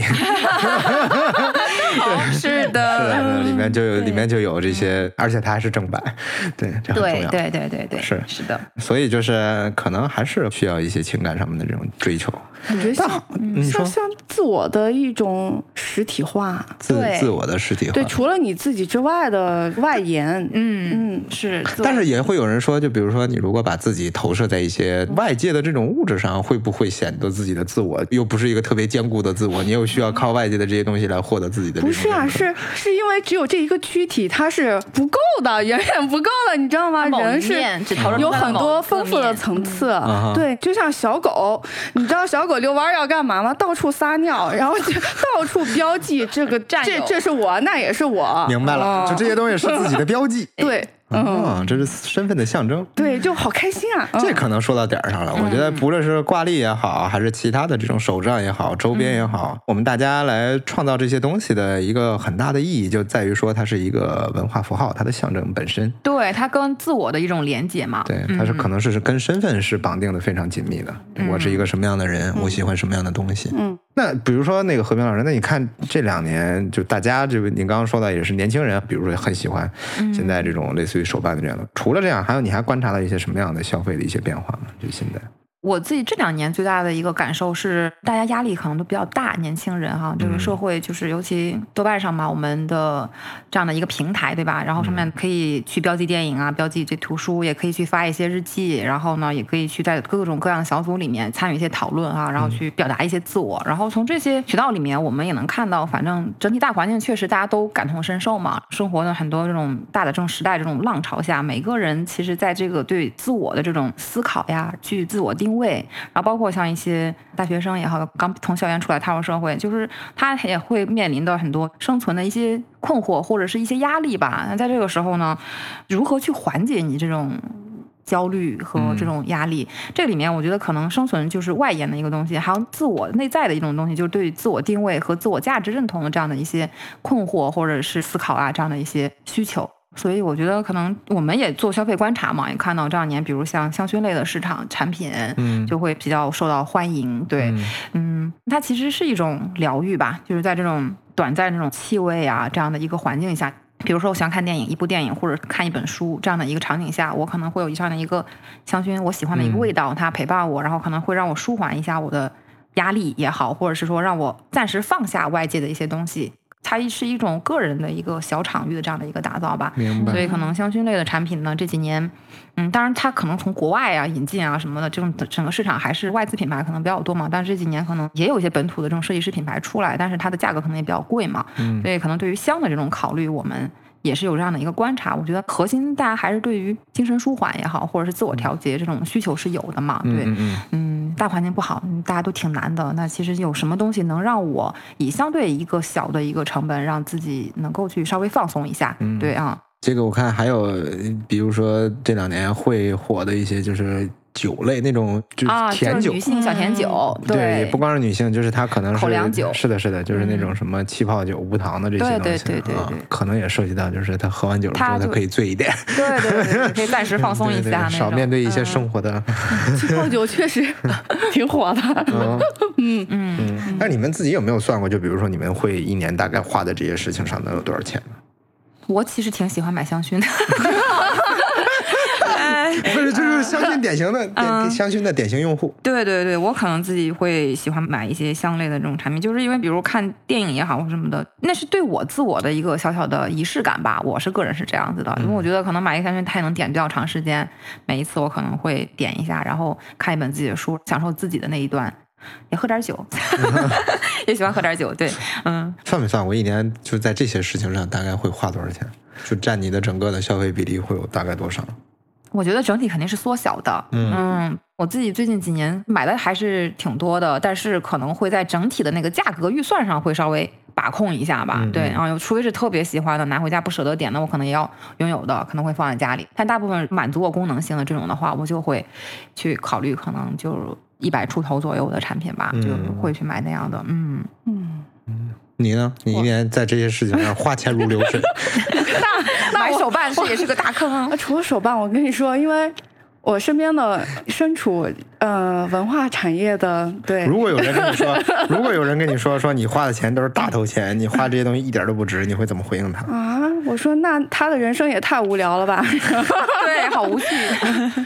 是的，里面就有里面就有这些，而且它还是正版，对，这很重要，对对对对，是。是的，所以就是可能还是需要一些情感上面的这种追求。我觉得像像像自我的一种实体化，对自我的实体化。对，除了你自己之外的外延，嗯嗯是。但是也会有人说，就比如说你如果把自己投射在一些外界的这种物质上，会不会显得自己的自我又不是一个特别坚固的自我？你又需要靠外界的这些东西来获得自己的。不是啊，是是因为只有这一个躯体它是不够的，远远不够的，你知道吗？人是有很多丰富的层次，对，就像小狗，你知道小。狗遛弯要干嘛吗？到处撒尿，然后就 到处标记这个这这是我，那也是我。明白了，就这些东西是自己的标记。对。嗯，这是身份的象征，对，就好开心啊！这可能说到点儿上了。我觉得不论是挂历也好，还是其他的这种手账也好、周边也好，我们大家来创造这些东西的一个很大的意义，就在于说它是一个文化符号，它的象征本身。对，它跟自我的一种连接嘛。对，它是可能是跟身份是绑定的非常紧密的。我是一个什么样的人？我喜欢什么样的东西？嗯。那比如说那个和平老师，那你看这两年就大家这个您刚刚说的也是年轻人，比如说很喜欢现在这种类似于手办的这样的。除了这样，还有你还观察到一些什么样的消费的一些变化吗？就现在。我自己这两年最大的一个感受是，大家压力可能都比较大，年轻人哈，这个社会就是尤其豆瓣上嘛，我们的这样的一个平台，对吧？然后上面可以去标记电影啊，标记这图书，也可以去发一些日记，然后呢，也可以去在各种各样的小组里面参与一些讨论啊，然后去表达一些自我。然后从这些渠道里面，我们也能看到，反正整体大环境确实大家都感同身受嘛，生活的很多这种大的这种时代这种浪潮下，每个人其实在这个对自我的这种思考呀，去自我定。定位，然后包括像一些大学生也好，刚从校园出来踏入社会，就是他也会面临的很多生存的一些困惑或者是一些压力吧。那在这个时候呢，如何去缓解你这种焦虑和这种压力？这里面我觉得可能生存就是外延的一个东西，还有自我内在的一种东西，就是对自我定位和自我价值认同的这样的一些困惑或者是思考啊，这样的一些需求。所以我觉得可能我们也做消费观察嘛，也看到这两年，比如像香薰类的市场产品，嗯就会比较受到欢迎。对，嗯嗯，它其实是一种疗愈吧，就是在这种短暂这种气味啊这样的一个环境下，比如说我喜欢看电影，一部电影或者看一本书这样的一个场景下，我可能会有这样的一个香薰，我喜欢的一个嗯味道，它陪伴我，然后可能会让我舒缓一下我的压力也好，或者是说让我暂时放下外界的一些东西。它是一种个人的一个小场域的这样的一个打造吧，明白所以可能香薰类的产品呢，这几年，嗯，当然它可能从国外啊引进啊什么的，这种整个市场还是外资品牌可能比较多嘛。但是这几年可能也有一些本土的这种设计师品牌出来，但是它的价格可能也比较贵嘛。嗯所以可能对于香的这种考虑，我们也是有这样的一个观察。我觉得核心大家还是对于精神舒缓也好，或者是自我调节这种需求是有的嘛。对，嗯嗯嗯，大环境不好，嗯大家都挺难的。那其实有什么东西能让我以相对一个小的一个成本，让自己能够去稍微放松一下？嗯对啊，这个我看还有，比如说这两年会火的一些就是酒类那种，就甜酒就是女。性小甜酒，对，也不光是女性，就是它可能是口粮酒是的，是的，就是那种什么气泡酒、无糖的这些对东西，啊对对对对可能也涉及到，就是他喝完酒了之后，他可以醉一点，对对对对，可以暂时放松 一对对下，少面对一些嗯生活的。气泡酒确实 挺火的。嗯嗯，嗯，嗯，那你们自己有没有算过？就比如说你们会一年大概花在这些事情上能有多少钱呢？我其实挺喜欢买香薰的。香薰典型的 香薰的典型用户。对对对，我可能自己会喜欢买一些香类的这种产品，就是因为比如看电影也好或什么的，那是对我自我的一个小小的仪式感吧。我是个人是这样子的，因为我觉得可能买一个香薰，它也能点比较长时间。每一次我可能会点一下，然后看一本自己的书，享受自己的那一段，也喝点酒，也喜欢喝点酒。对，嗯，算没算我一年就在这些事情上大概会花多少钱？就占你的整个的消费比例会有大概多少？我觉得整体肯定是缩小的。嗯我自己最近几年买的还是挺多的，但是可能会在整体的那个价格预算上会稍微把控一下吧。嗯对，嗯然后除非是特别喜欢的，拿回家不舍得点的，我可能也要拥有的，可能会放在家里。但大部分满足我功能性的这种的话，我就会去考虑，可能就一百出头左右的产品吧，嗯就会去买那样的。嗯，嗯，你呢？你一年在这些事情上花钱如流水。买手办是也是个大坑啊啊。除了手办，我跟你说，因为我身边的 身处呃文化产业的，对，如果有人跟你说，如果有人跟你说说你花的钱都是大头钱，你花这些东西一点都不值，你会怎么回应他？啊，我说那他的人生也太无聊了吧。对，好无趣。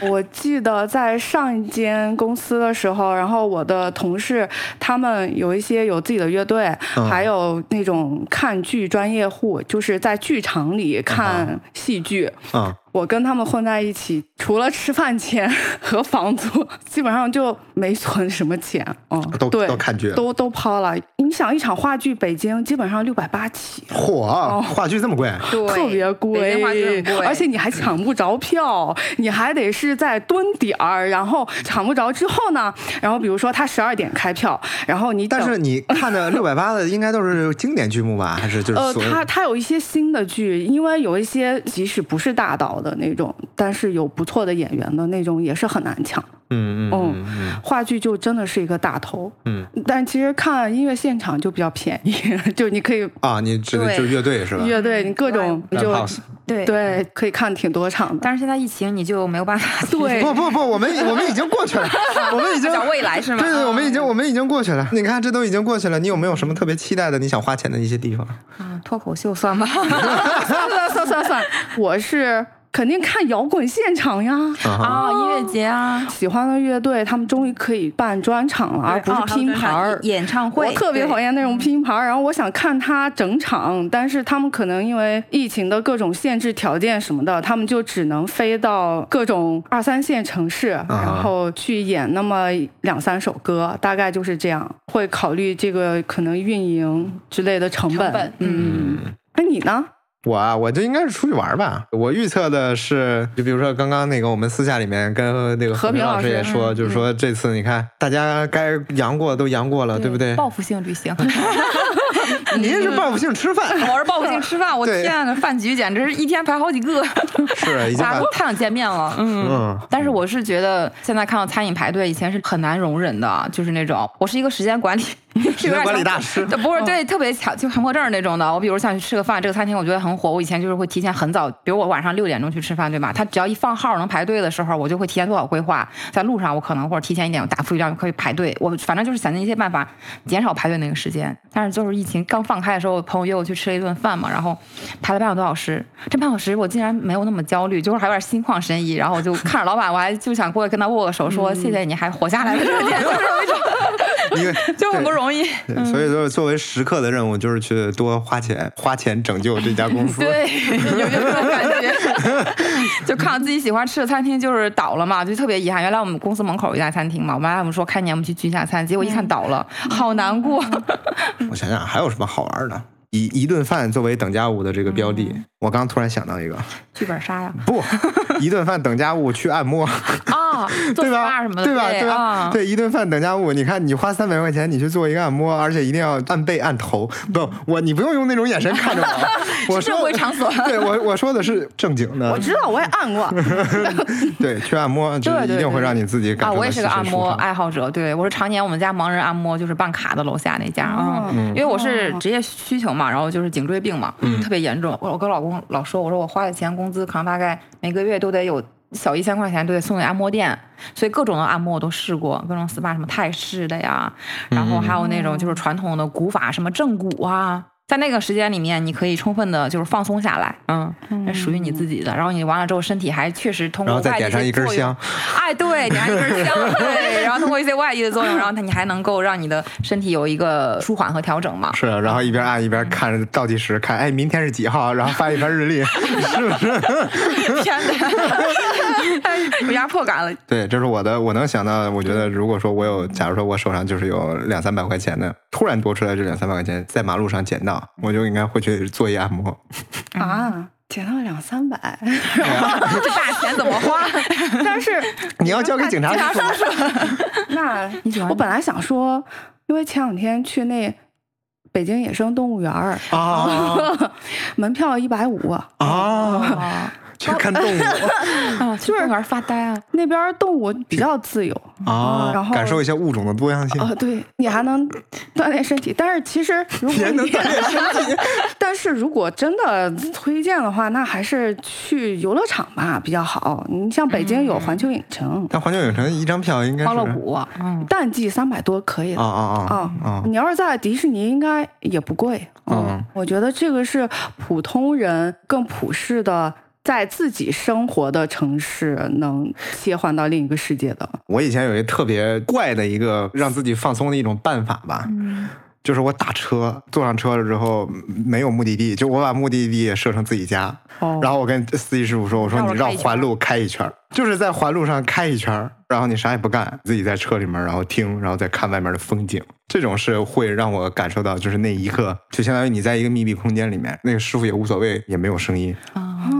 我记得在上一间公司的时候，然后我的同事他们有一些有自己的乐队，嗯还有那种看剧专业户，就是在剧场里看戏剧。啊、我跟他们混在一起，除了吃饭钱 和房租，基本上就没存什么钱。嗯，都对，都看剧都都抛了。你想一场话剧，北京基本上六百八起。嚯，话剧这么贵？对，特别北京话剧贵，而且你还抢不着票，你还得是在蹲点儿，然后抢不着之后呢，然后比如说他十二点开票，然后你但是你看的六百八的应该都是经典剧目吧？还是就是呃，所有？它它有一些新的剧，因为有一些即使不是大导的那种，但是有不错的演员的那种，也是很难抢。嗯嗯嗯嗯话剧就真的是一个大头，嗯但其实看音乐现场就比较便宜，就你可以啊，你指的就乐队是吧？乐队，你各种就对。对，可以看挺多场的。但是现在疫情，你就没有办法。对不不不，我们我们已经过去了，我们已经讲未来是吗对对，我们已经嗯我们已经过去了。你看，这都已经过去了，你有没有什么特别期待的？你想花钱的一些地方？啊，脱口秀算吗？算算算算算，我是肯定看摇滚现场呀。啊，音乐节啊，喜欢的乐队，他们终于可以办专场了，而不是拼盘儿。演唱会。我特别讨厌。那种拼盘儿，然后我想看他整场，但是他们可能因为疫情的各种限制条件什么的，他们就只能飞到各种二三线城市，然后去演那么两三首歌，大概就是这样。会考虑这个可能运营之类的成本。成本嗯，那你呢？我啊，我就应该是出去玩吧。我预测的是，就比如说刚刚那个，我们私下里面跟那个和平老师也说，嗯就是说这次你看大家该阳过都阳过了，对不对？报复性旅行，您是报复性吃饭，我是报复性吃饭，我天呐，饭局简直是一天排好几个，是已太想见面了，嗯。嗯但是我是觉得现在看到餐饮排队，以前是很难容忍的，就是那种我是一个时间管理时间管理大师。这不是对，特别强，就强迫症那种的。我比如想去吃个饭，这个餐厅我觉得很火，我以前就是会提前很早，比如我晚上六点钟去吃饭，对吧？他只要一放号能排队的时候，我就会提前做好规划，在路上我可能或者提前一点打付一辆可以排队。我反正就是想尽一切办法减少排队那个时间。但是就是疫情刚放开的时候，我朋友约我去吃了一顿饭嘛，然后排了半个多小时，这半小时我竟然没有那么焦虑，就是还有点心旷神怡。然后我就看着老板，我还就想过去跟他握个手，说谢谢你还活下来了，就是有一种。因为 就很不容易。对，所以就是作为食客的任务就是去多花钱，花钱拯救这家公司。对，有没有这种感觉。就看到自己喜欢吃的餐厅就是倒了嘛，就特别遗憾。原来我们公司门口有一家餐厅嘛，我妈他们说开年我们去聚一下餐，结果一看倒了，好难过。我想想还有什么好玩的？以一顿饭作为等价物的这个标的，我刚突然想到一个剧本杀呀？不，一顿饭等家务去按摩啊，对吧？什么的，对吧？对吧？对，一顿饭等家务，你看你花三百块钱，你去做一个按摩，而且一定要按背按头。不，我你不用用那种眼神看着我，我正规场所。对我我说的是正经的。我知道，我也按过。对，去按摩就一定会让你自己感啊，我也是个按摩爱好者。对我是常年我们家盲人按摩就是办卡的楼下那家啊，因为我是职业需求嘛，然后就是颈椎。病嘛，特别严重。我我跟老公老说，我说我花的钱工资可能大概每个月都得有小一千块钱，都得送给按摩店，所以各种的按摩我都试过，各种 SPA 什么泰式的呀，然后还有那种就是传统的古法，什么正骨啊。在那个时间里面，你可以充分的就是放松下来，嗯，那属于你自己的。然后你完了之后，身体还确实通过外力的作用，哎，对，点上一根香，对，然后通过一些外力的作用，然后它你还能够让你的身体有一个舒缓和调整嘛？是，然后一边按一边看着倒计时，看哎明天是几号，然后翻一翻日历，是不是？天哪，有压迫感了。对，这是我的，我能想到，我觉得如果说我有，假如说我手上就是有两三百块钱的，突然多出来这两三百块钱，在马路上捡到。我就应该会去做一按摩啊，捡到两三百，这大钱怎么花？但是你要交给警察叔叔。那我本来想说，因为前两天去那北京野生动物园儿啊，门票一百五啊。去看动物 啊，去公园发呆啊，那边动物比较自由啊，然后感受一下物种的多样性啊。对你还能锻炼身体，但是其实如果能锻炼身体，但是如果真的推荐的话，那还是去游乐场吧比较好。你像北京有环球影城，但环球影城一张票应该欢乐谷，嗯，淡季三百多可以啊啊啊啊！你要是在迪士尼，应该也不贵。嗯，我觉得这个是普通人更普世的。在自己生活的城市能切换到另一个世界的。我以前有一个特别怪的一个让自己放松的一种办法吧，就是我打车坐上车了之后没有目的地，就我把目的地设成自己家，然后我跟司机师傅说：“我说你绕环路开一圈，就是在环路上开一圈，然后你啥也不干，自己在车里面然后听，然后再看外面的风景。这种是会让我感受到，就是那一刻就相当于你在一个密闭空间里面，那个师傅也无所谓，也没有声音。”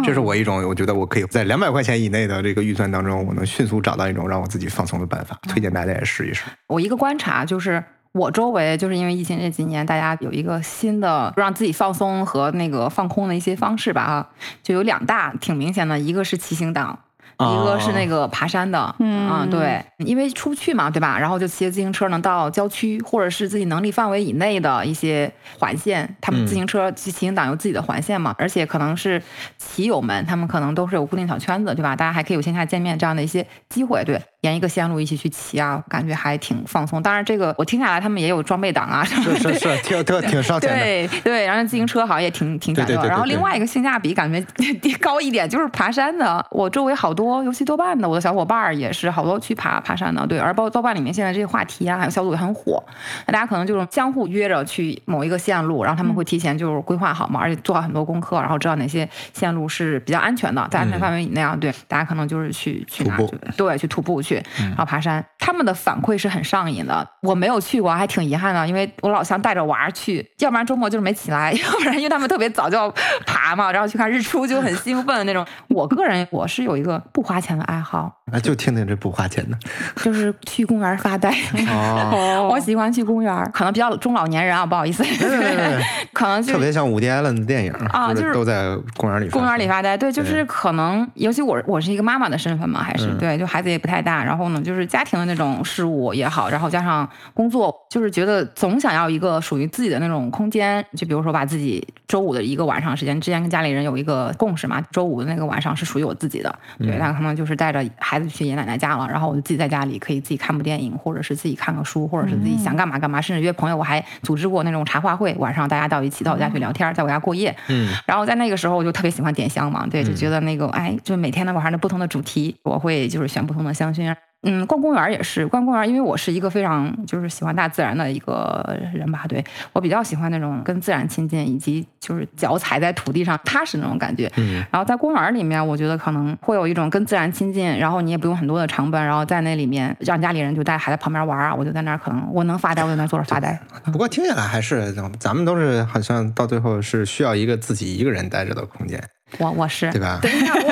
这是我一种，我觉得我可以在两百块钱以内的这个预算当中，我能迅速找到一种让我自己放松的办法。推荐大家也试一试。我一个观察就是，我周围就是因为疫情这几年，大家有一个新的让自己放松和那个放空的一些方式吧，啊，就有两大挺明显的，一个是骑行党。一个是那个爬山的，嗯，对，因为出不去嘛，对吧？然后就骑自行车能到郊区，或者是自己能力范围以内的一些环线。他们自行车骑行党有自己的环线嘛，而且可能是骑友们，他们可能都是有固定小圈子，对吧？大家还可以有线下见面这样的一些机会，对，沿一个线路一起去骑啊，感觉还挺放松。当然，这个我听下来，他们也有装备党啊，是是是，挺挺挺烧钱的。对对，然后自行车好像也挺挺讲究。然后另外一个性价比感觉低高一点，就是爬山的。我周围好多。多游戏豆瓣的，我的小伙伴儿也是好多去爬爬山的，对。而包豆瓣里面现在这些话题啊，还有小组也很火，那大家可能就是相互约着去某一个线路，然后他们会提前就是规划好嘛，而且做好很多功课，然后知道哪些线路是比较安全的，在安全范围以内啊。对，大家可能就是去去哪，对，去徒步去，然后爬山。他们的反馈是很上瘾的。我没有去过，还挺遗憾的，因为我老想带着娃去，要不然周末就是没起来，要不然因为他们特别早就要爬嘛，然后去看日出就很兴奋的那种。我个人我是有一个。不花钱的爱好，那就听听这不花钱的，就是去公园发呆。哦，我喜欢去公园，可能比较中老年人啊，不好意思。对对对，可能就特别像伍迪·艾伦的电影啊，就是都在公园里。公园里发呆，对，就是可能，尤其我我是一个妈妈的身份嘛，还是对，就孩子也不太大，然后呢，就是家庭的那种事务也好，然后加上工作，就是觉得总想要一个属于自己的那种空间。就比如说把自己周五的一个晚上时间，之前跟家里人有一个共识嘛，周五的那个晚上是属于我自己的。对，那可能就是带着孩子去爷爷奶奶家了，然后我就自己在家里可以自己看部电影，或者是自己看个书，或者是自己想干嘛干嘛，甚至约朋友，我还组织过那种茶话会，晚上大家到一起到我家去聊天，在我家过夜。嗯，然后在那个时候我就特别喜欢点香嘛，对，就觉得那个哎，就每天的晚上的不同的主题，我会就是选不同的香薰。嗯，逛公园也是逛公园，因为我是一个非常就是喜欢大自然的一个人吧，对我比较喜欢那种跟自然亲近，以及就是脚踩在土地上踏实那种感觉。嗯，然后在公园里面，我觉得可能会有一种跟自然亲近，然后你也不用很多的成本，然后在那里面让家里人就带孩子旁边玩啊，我就在那儿可能我能发呆，我就在那坐着发呆。不过听起来还是咱们都是好像到最后是需要一个自己一个人待着的空间，我我是对吧？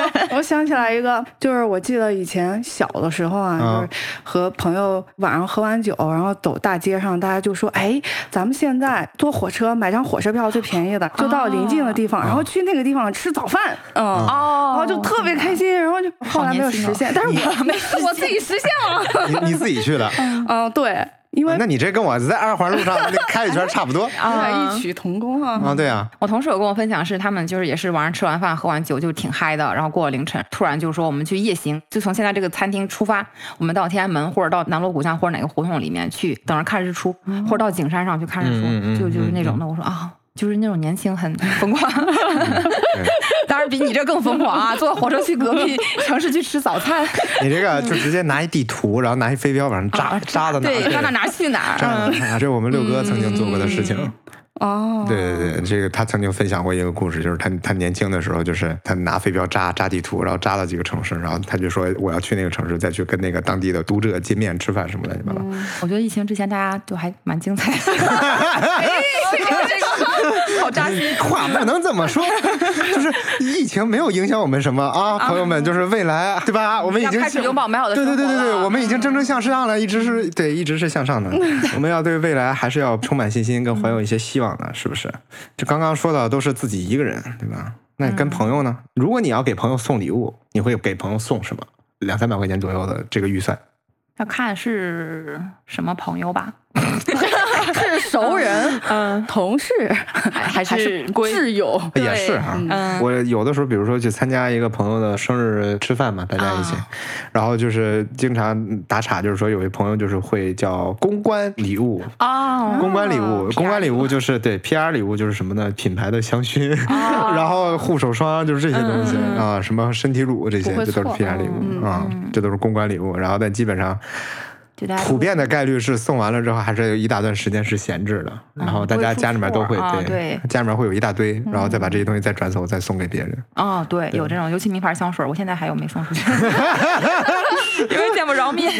想起来一个，就是我记得以前小的时候啊，啊就是和朋友晚上喝完酒，然后走大街上，大家就说：“哎，咱们现在坐火车买张火车票最便宜的，就到临近的地方，然后去那个地方吃早饭。”嗯，哦然后就特别开心，然后就后来没有实现，但是我没我自己实现了。你你自己去的，嗯，对，因为那你这跟我在二环路上 那开一圈差不多有点异曲同工啊。啊？对啊，我同事有跟我分享，是他们就是也是晚上吃完饭喝完酒就挺嗨的，然后过了凌晨，突然就说我们去夜行，就从现在这个餐厅出发，我们到天安门或者到南锣鼓巷或者哪个胡同里面去等着看日出，或者到景山上去看日出，就就是那种嗯的。我说啊。就是那种年轻很疯狂，对 当然比你这更疯狂啊！坐火车去隔壁 城市去吃早餐，你这个就直接拿一地图，然后拿一飞镖往上扎啊扎到哪儿？扎到哪儿去哪扎儿。嗯到哪儿？这是我们六哥曾经做过的事情。哦，对对对，这个他曾经分享过一个故事，就是他他年轻的时候，就是他拿飞镖扎扎地图，然后扎到几个城市，然后他就说我要去那个城市，再去跟那个当地的读者见面吃饭什么乱七八糟。我觉得疫情之前大家都还蛮精彩的，哎这个好扎心。话不能这么说，就是疫情没有影响我们什么啊，朋友们，就是未来对吧？我们已经开始拥抱美好的对对对对对，我们已经蒸蒸向上了，一直是对，一直是向上的。我们要对未来还是要充满信心，跟怀有一些希望的，是不是？就刚刚说的都是自己一个人，对吧？那跟朋友呢？如果你要给朋友送礼物，你会给朋友送什么？两三百块钱左右的这个预算，要看是什么朋友吧，是熟人、嗯，同事还还还是是挚友？也是哈。嗯，我有的时候，比如说去参加一个朋友的生日吃饭嘛，大家一起，啊然后就是经常打岔，就是说有一朋友就是会叫公关礼物。啊，公关礼物，公关礼物就是对 PR 礼物就是什么呢？品牌的香薰，哦然后护手霜就是这些东西啊，什么身体乳这些，这都是 PR 礼物嗯啊，这都是公关礼物。然后但基本上就大家普遍的概率是送完了之后还是有一大段时间是闲置的，然后大家家里面都会对对家里面会有一大堆，然后再把这些东西再转手再送给别人。哦，对，有这种，尤其名牌香水，我现在还有没送出去，因为见不着面。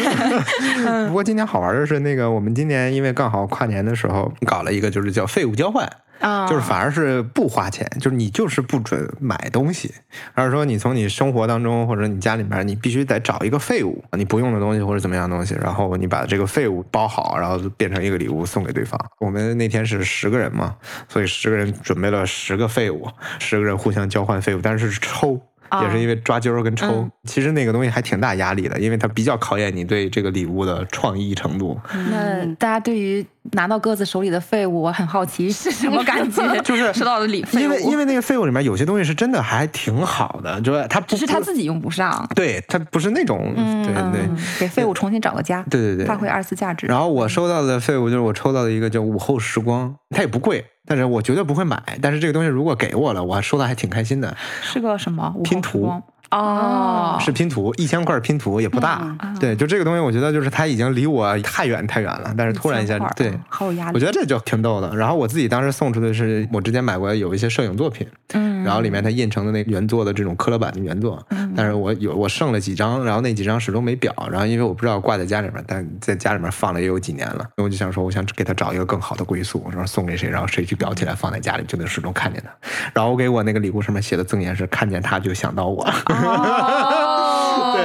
不过今年好玩的是，那个我们今年因为刚好跨年的时候搞了一个，就是叫废物交换，啊，就是反而是不花钱，就是你就是不准买东西，而是说你从你生活当中或者你家里面，你必须得找一个废物，你不用的东西或者怎么样的东西，然后你把这个废物包好，然后变成一个礼物送给对方。我们那天是十个人嘛，所以十个人准备了十个废物，十个人互相交换废物，但是是抽。啊。也是因为抓阄跟抽，嗯。其实那个东西还挺大压力的，因为它比较考验你对这个礼物的创意程度。那大家对于拿到鸽子手里的废物，我很好奇是什么感觉？就是收到的礼物，因为因为那个废物里面有些东西是真的还挺好的，就是它不只是他自己用不上，对它不是那种、对对。嗯，给废物重新找个家，对对对。发挥二次价值。然后我收到的废物就是我抽到的一个叫午后时光，它也不贵，但是我绝对不会买。但是这个东西如果给我了，我还收到还挺开心的。是个什么？拼图哦，是拼图，一千块拼图也不大。嗯对，就这个东西，我觉得就是它已经离我太远太远了，但是突然一下，对嗯。好有压力。我觉得这就挺逗的。然后我自己当时送出的是我之前买过有一些摄影作品，嗯，然后里面它印成的那个原作的这种科勒版的原作，但是我有我剩了几张，然后那几张始终没裱，然后因为我不知道挂在家里面，但在家里面放了也有几年了，我就想说我想给他找一个更好的归宿，我说送给谁，然后谁去裱起来放在家里就能始终看见它。然后我给我那个礼物上面写的赠言是看见他就想到我。哦，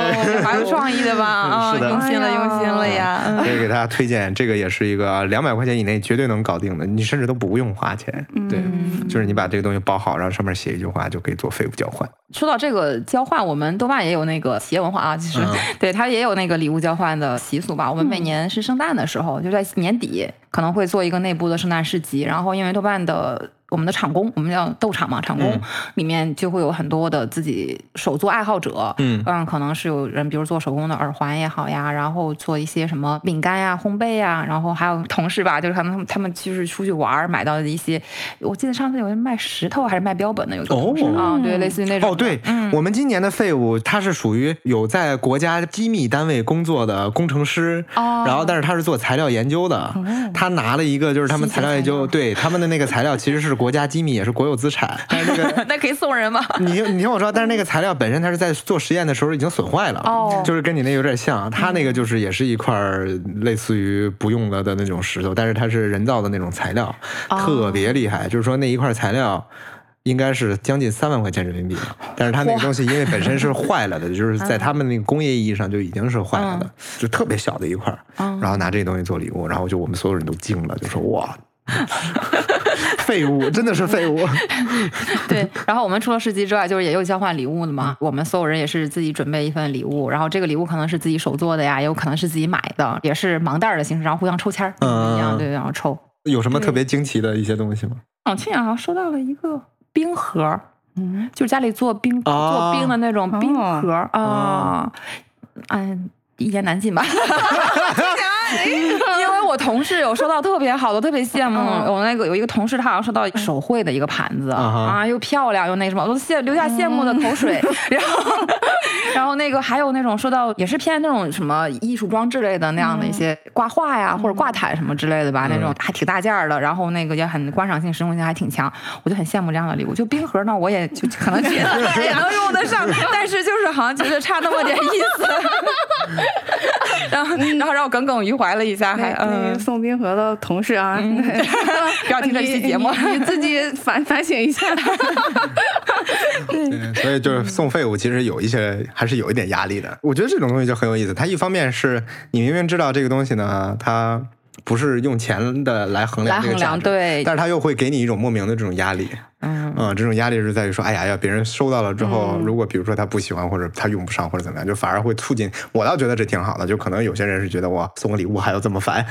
蛮有创意的吧？用心了，用心了呀！嗯 可以给大家推荐，这个也是一个两百块钱以内绝对能搞定的，你甚至都不用花钱。对，就是你把这个东西包好，然后上面写一句话，就可以做废物交换。说到这个交换，我们豆瓣也有那个企业文化啊，其实、嗯。对它也有那个礼物交换的习俗吧。我们每年是圣诞的时候，就在年底可能会做一个内部的圣诞市集，然后因为豆瓣的。我们的厂工，我们叫豆厂嘛，厂工、嗯。里面就会有很多的自己手作爱好者，嗯。可能是有人，比如做手工的耳环也好呀，然后做一些什么饼干呀、烘焙呀，然后还有同事吧，就是他们他们就是出去玩买到的一些，我记得上次有人卖石头还是卖标本的，有一个同事哦。啊，对，类似于那种哦，对，我们今年的废物，他是属于有在国家机密单位工作的工程师，哦然后但是他是做材料研究的，他拿了一个就是他们材料研究，对他们的那个材料其实是国家机密，也是国有资产，但是那个。那可以送人吗？你，你听我说，但是那个材料本身它是在做实验的时候已经损坏了，哦就是跟你那有点像，他那个就是也是一块类似于不用了的那种石头，但是它是人造的那种材料，特别厉害，就是说那一块材料。应该是将近三万块钱人民币，但是他那个东西因为本身是坏了的，就是在他们那个工业意义上就已经是坏了的，就特别小的一块儿，然后拿这东西做礼物，然后就我们所有人都惊了，就说哇，废物，真的是废物。对，然后我们除了市集之外，就是也有交换礼物的嘛。我们所有人也是自己准备一份礼物，然后这个礼物可能是自己手做的呀，也有可能是自己买的，也是盲袋儿的形式，然后互相抽签儿，嗯一样对，然后抽。有什么特别惊奇的一些东西吗？我去年好像收到了一个冰盒儿，嗯，就是家里做冰、哦。做冰的那种冰盒啊，嗯，一言难尽吧。我同事有收到特别好的，特别羡慕。我那个有一个同事，他好像收到手绘的一个盘子啊又漂亮又那什么，我都羡留下羡慕的口水。然后，然后那个还有那种收到也是偏那种什么艺术装置类的那样的一些挂画呀，或者挂毯什么之类的吧，那种还挺大件儿的，然后那个也很观赏性、实用性还挺强，我就很羡慕这样的礼物。就冰盒呢，我也就可能觉得也能用得上，但是就是好像觉得差那么点意思。然后，然后让我耿耿于怀了一下，还那送冰河的同事啊，不要听这期节目。你你自己反 反省一下。对，所以就是送废物，其实有一些还是有一点压力的。我觉得这种东西就很有意思。它一方面是你明明知道这个东西呢，它不是用钱的来衡量来衡量，这个价值，对，但是他又会给你一种莫名的这种压力。嗯，嗯，这种压力是在于说，哎呀要，别人收到了之后，如果比如说他不喜欢或者他用不上或者怎么样，就反而会促进。我倒觉得这挺好的，就可能有些人是觉得哇，送个礼物还要这么烦。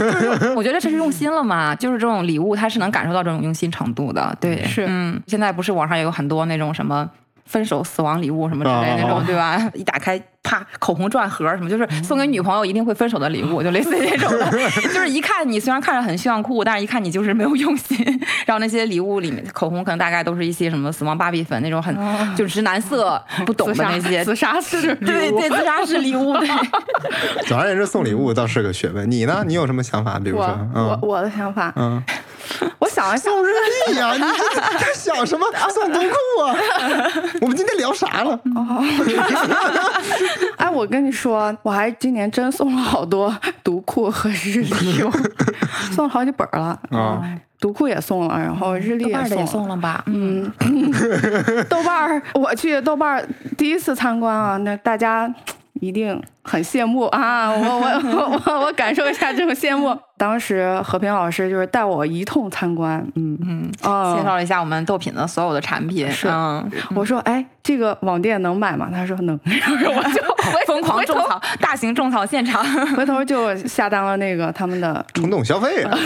我觉得这是用心了嘛，就是这种礼物，他是能感受到这种用心程度的。对，是嗯，现在不是网上也有很多那种什么。分手死亡礼物什么之类的那哦种，对吧？一打开，啪，口红转盒什么，就是送给女朋友一定会分手的礼物，就类似于这种的。就是一看你虽然看着很炫酷，但是一看你就是没有用心。然后那些礼物里面，口红可能大概都是一些什么死亡芭比粉那种很就直男色不懂的那些自杀式对对，自杀式礼物，对。总而言之，送礼物倒是个学问。你呢？你有什么想法？比如说，我嗯我的想法，嗯，我想了想，送日历呀、你这在想什么？送读库啊？我们今天聊啥了？哎，我跟你说，我还今年真送了好多读库和日历，我 送了好几本儿了。啊嗯，读库也送了，然后日历也送了。送了吧？嗯，豆瓣儿，我去豆瓣儿第一次参观啊，那大家一定很羡慕啊！我我我我我感受一下这种羡慕。当时和平老师就是带我一通参观，嗯嗯啊，介绍了一下我们豆品的所有的产品，是嗯，我说哎，这个网店能买吗？他说能，然后我就 疯狂种草，大型种草现场，回头就下单了那个他们的冲动消费啊！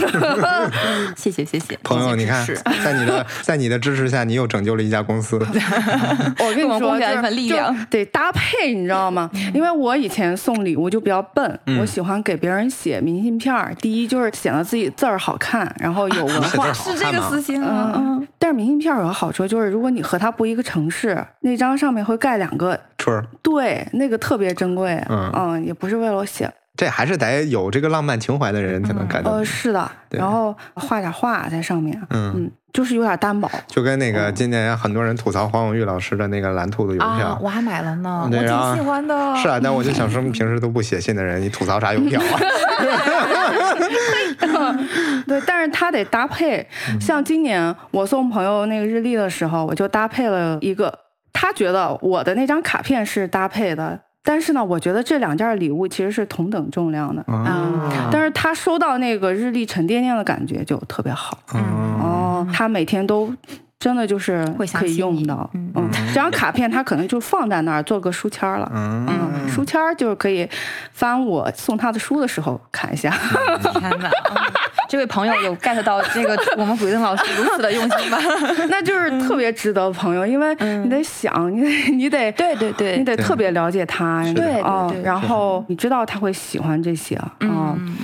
谢谢谢谢朋友，你看在你的在你的支持下，你又拯救了一家公司。我跟你说，一份力量就得搭配，你知道吗？因为我以前送礼物就比较笨，我喜欢给别人写明信片儿。第一就是显得自己字儿好看，然后有文化是这个私心啊，嗯，但是明信片有个好处就是，如果你和他不一个城市，那张上面会盖两个，春儿，对，那个特别珍贵。嗯也不是为了我写，这还是得有这个浪漫情怀的人才能干到呃，。是的，然后画点画在上面，嗯，嗯，就是有点单薄。就跟那个今年很多人吐槽黄永玉老师的那个蓝兔子邮啊票，。我还买了呢，我挺喜欢的。是啊，但我就想说，平时都不写信的人，你吐槽啥邮票啊？对，但是它得搭配。嗯像今年我送朋友那个日历的时候，我就搭配了一个，他觉得我的那张卡片是搭配的，但是呢，我觉得这两件礼物其实是同等重量的。啊但是他收到那个日历沉甸甸的感觉就特别好。嗯哦，他每天都真的就是可以用到。嗯嗯，这张卡片他可能就放在那儿做个书签儿了。嗯，嗯，书签儿就是可以翻我送他的书的时候看一下。天哪！嗯这位朋友有 get 到这个我们鬼灯老师如此的用心吗？那就是特别值得朋友，因为你得想，你得你得对对对你得特别了解他，对然后你知道他会喜欢这些，嗯，嗯，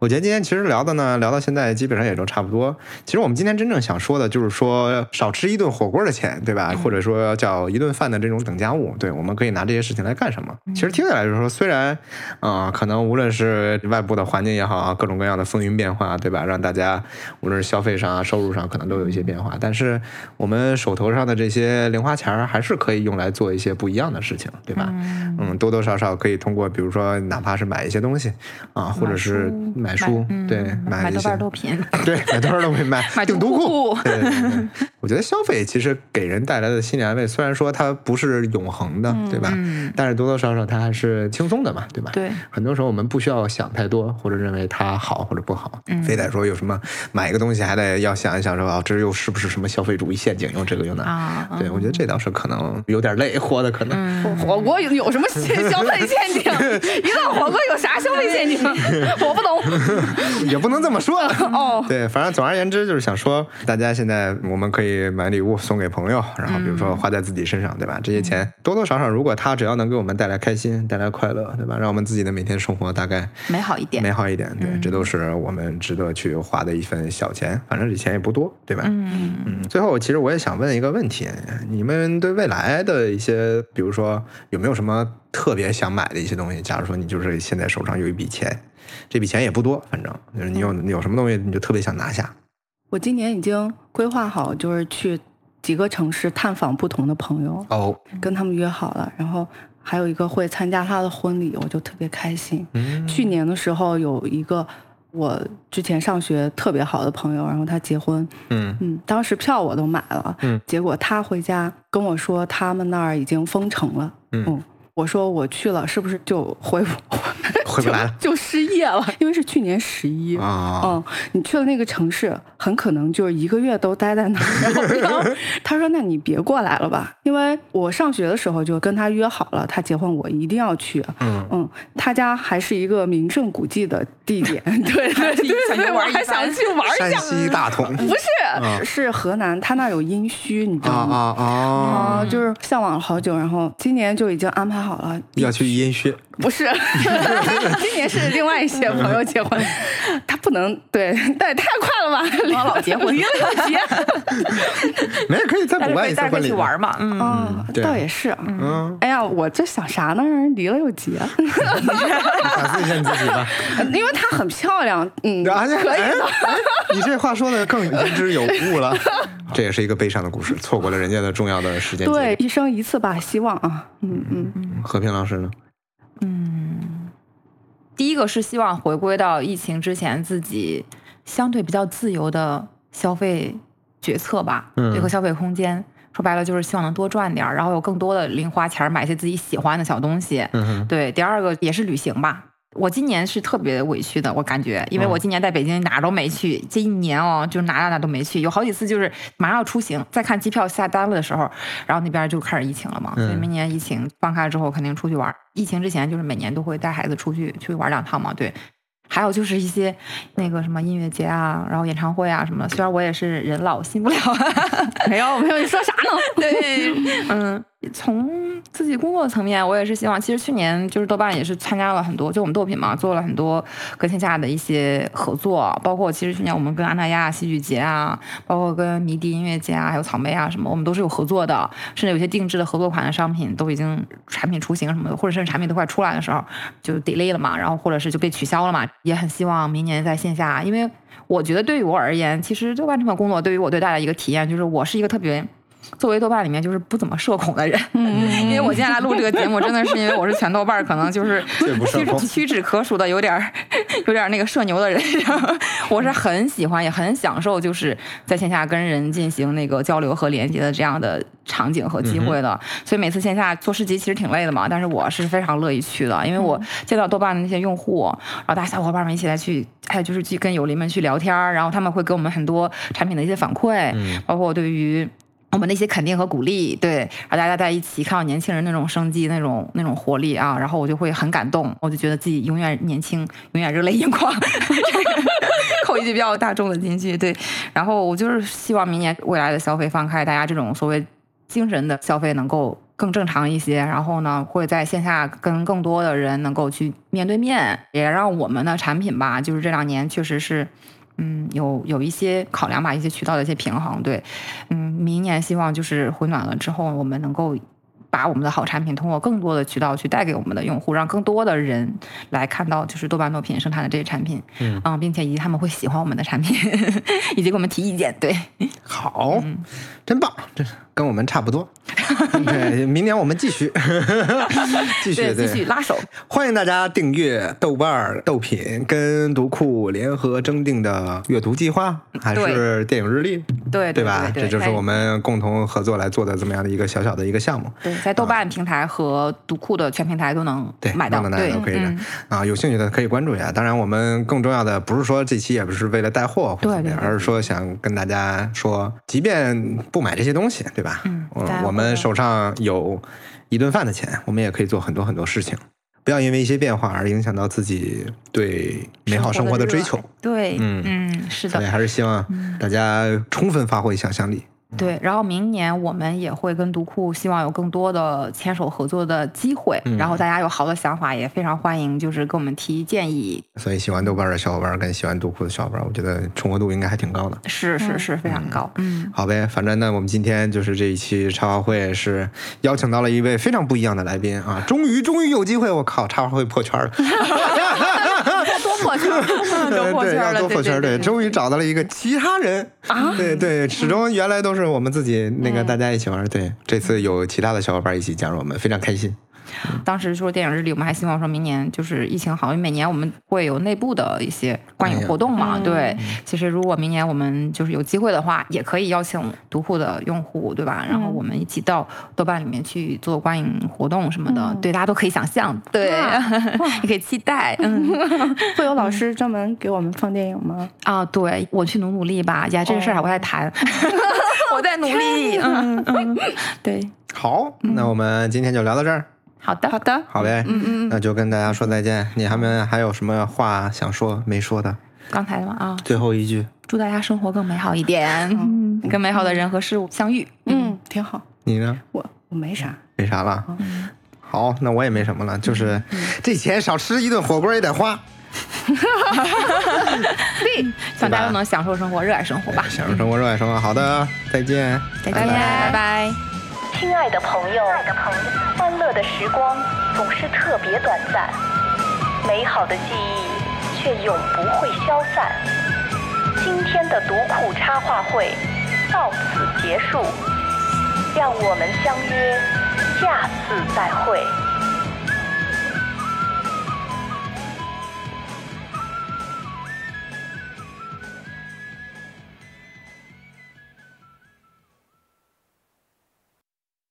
我觉得今天其实聊的呢，聊到现在基本上也都差不多。其实我们今天真正想说的就是说，少吃一顿火锅的钱，对吧？或者说叫一顿饭的这种等价物，对，我们可以拿这些事情来干什么？其实听起来就是说，虽然啊、可能无论是外部的环境也好啊，各种各样的风云变化，对吧？让大家无论是消费上啊、收入上可能都有一些变化，但是我们手头上的这些零花钱儿还是可以用来做一些不一样的事情，对吧？嗯，多多少少可以通过，比如说哪怕是买一些东西啊，或者是买书，嗯 对，买豆一些瓣豆品，对，买多少都品买，买订读读库库。对对对对，我觉得消费其实给人带来的心理安慰，虽然说它不是永恒的，对吧？嗯但是多多少少它还是轻松的嘛，对吧？对，很多时候我们不需要想太多，或者认为它好或者不好，嗯非得说有什么买一个东西还得要想一想说啊，这又是不是什么消费主义陷阱，用这个用那。啊对，我觉得这倒是可能有点累，活的可能。嗯火锅有有什么 消费陷阱？一顿火锅有啥消费陷阱？我不懂。也不能这么说。哦，对，反正总而言之就是想说，大家现在我们可以买礼物送给朋友，然后比如说花在自己身上，对吧？这些钱多多少少，如果他只要能给我们带来开心、带来快乐，对吧？让我们自己的每天生活大概美好一点美。好一点，对，这都是我们值得去花的一份小钱，反正这钱也不多，对吧？嗯，嗯，最后其实我也想问一个问题，你们对未来的一些，比如说有没有什么特别想买的一些东西？假如说你就是现在手上有一笔钱，这笔钱也不多，反正就是你有你有什么东西你就特别想拿下。我今年已经规划好，就是去几个城市探访不同的朋友，哦，跟他们约好了，然后还有一个会参加他的婚礼，我就特别开心。嗯。去年的时候有一个我之前上学特别好的朋友，然后他结婚，嗯。嗯，当时票我都买了，嗯，结果他回家跟我说他们那儿已经封城了，嗯。我说我去了是不是就回不回不来了就 就失业了？因为是去年十一。啊，嗯，你去了那个城市，很可能就是一个月都待在那儿。然后然后他说：“那你别过来了吧，因为我上学的时候就跟他约好了，他结婚我一定要去。嗯嗯，他家还是一个名胜古迹的地点，对对对对，我还想去玩一山下。西大同不是，啊是河南，他那有殷墟，你知啊道吗？啊啊！啊，就是向往了好久，然后今年就已经安排好了。要去阴虚，不是，今年是另外一些朋友结婚，他不能对，但也太快了吧？王老结婚离了又结，没事可以再补办一次婚礼去玩嘛，嗯，倒也是。嗯，哎呀，我这想啥呢？离了又结，反思一下你自己吧。因为她很漂亮，嗯，啊，可以哎的。哎你这话说的更言之有物了。这也是一个悲伤的故事，错过了人家的重要的时间对，一生一次吧，希望啊，嗯嗯。和平老师呢？第一个是希望回归到疫情之前自己相对比较自由的消费决策吧，嗯这个消费空间。说白了就是希望能多赚点儿，然后有更多的零花钱儿买些自己喜欢的小东西。嗯哼，对，第二个也是旅行吧。我今年是特别委屈的，我感觉，因为我今年在北京哪都没去，这一年哦，就哪哪哪都没去，有好几次就是马上要出行，再看机票下单了的时候，然后那边就开始疫情了嘛，所以嗯明年疫情放开之后肯定出去玩。疫情之前就是每年都会带孩子出去出去玩两趟嘛，对。还有就是一些那个什么音乐节啊，然后演唱会啊什么的。虽然我也是人老心不了，没有没有，你说啥呢？对，嗯，从自己工作层面，我也是希望，其实去年就是豆瓣也是参加了很多，就我们豆品嘛，做了很多跟线下的一些合作，包括其实去年我们跟安那亚戏剧节啊，包括跟迷笛音乐节啊，还有草莓啊什么，我们都是有合作的，甚至有些定制的合作款的商品都已经产品雏形什么的，或者甚至产品都快出来的时候就 delay 了嘛，然后或者是就被取消了嘛，也很希望明年在线下，因为我觉得对于我而言，其实豆瓣这份工作对于我最大的一个体验就是我是一个特别。作为豆瓣里面就是不怎么社恐的人，因为我接下来录这个节目，真的是因为我是全豆瓣儿可能就是 屈屈指可数的有点儿 有点那个社牛的人，我是很喜欢也很享受，就是在线下跟人进行那个交流和连接的这样的场景和机会的。所以每次线下做市集其实挺累的嘛，但是我是非常乐意去的，因为我见到豆瓣的那些用户，然后大家小伙伴们一起来去，还有就是去跟友邻们去聊天儿，然后他们会给我们很多产品的一些反馈，包括对于。我们的一些肯定和鼓励，对，然后大家在一起看到年轻人那种生机、那种那种活力啊，然后我就会很感动，我就觉得自己永远年轻，永远热泪盈眶。扣一句比较大众的金句，对。然后我就是希望明年未来的消费放开，大家这种所谓精神的消费能够更正常一些，然后呢，会在线下跟更多的人能够去面对面，也让我们的产品吧，就是这两年确实是。嗯，有有一些考量吧，一些渠道的一些平衡，对，嗯，明年希望就是回暖了之后，我们能够把我们的好产品通过更多的渠道去带给我们的用户，让更多的人来看到就是多巴诺品生产的这些产品，嗯，并且以及他们会喜欢我们的产品，以及给我们提意见，对，好，真棒，这跟我们差不多。对，明年我们继续，继续，继续拉手。欢迎大家订阅豆瓣儿、豆品跟读库联合征订的阅读计划，还是电影日历？对，对吧？这就是我们共同合作来做的这么样的一个小小的一个项目。对，在豆瓣平台和读库的全平台都能买到，对，都可以的。啊，有兴趣的可以关注一下。当然，我们更重要的不是说这期也不是为了带货，对对，而是说想跟大家说，即便不买这些东西，对吧？嗯，我们。手上有一顿饭的钱，我们也可以做很多很多事情。不要因为一些变化而影响到自己对美好生活的追求。对，嗯嗯，是的。所以还是希望大家充分发挥想象力。对，然后明年我们也会跟读库，希望有更多的牵手合作的机会。然后大家有好的想法，也非常欢迎，就是跟我们提建议。所以喜欢豆瓣的小伙伴跟喜欢读库的小伙伴，我觉得重合度应该还挺高的。是是是非常高。嗯，好呗，反正那，我们今天就是这一期茶话会是邀请到了一位非常不一样的来宾啊！终于终于有机会，我靠，茶话会破圈了。多破圈，多破圈了，多破圈，对，终于找到了一个其他人啊！对对，始终原来都是我们自己那个大家一起玩，对，这次有其他的小伙伴一起加入我们，非常开心。当时说电影日历，我们还希望说明年就是疫情好，因为每年我们会有内部的一些观影活动嘛。对，其实如果明年我们就是有机会的话，也可以邀请独户的用户，对吧？然后我们一起到豆瓣里面去做观影活动什么的，对，大家都可以想象，对，你 可以期待。嗯，会有老师专门给我们放电影吗？啊，对，我去努努力吧。呀，这个事儿还我在谈，我在努力。嗯嗯，对。好，那我们今天就聊到这儿。好的，好的，好嘞，嗯嗯，那就跟大家说再见。你还没还有什么话想说没说的？刚才的吗？啊，最后一句，祝大家生活更美好一点，嗯，跟美好的人和事物相遇，嗯，挺好。你呢？我我没啥，没啥了。好，那我也没什么了，就是这钱少吃一顿火锅也得花。对，希望大家都能享受生活，热爱生活吧。享受生活，热爱生活。好的，再见，再见，拜拜。亲爱的朋友，欢乐的时光总是特别短暂，美好的记忆却永不会消散。今天的读库插画会到此结束，让我们相约下次再会。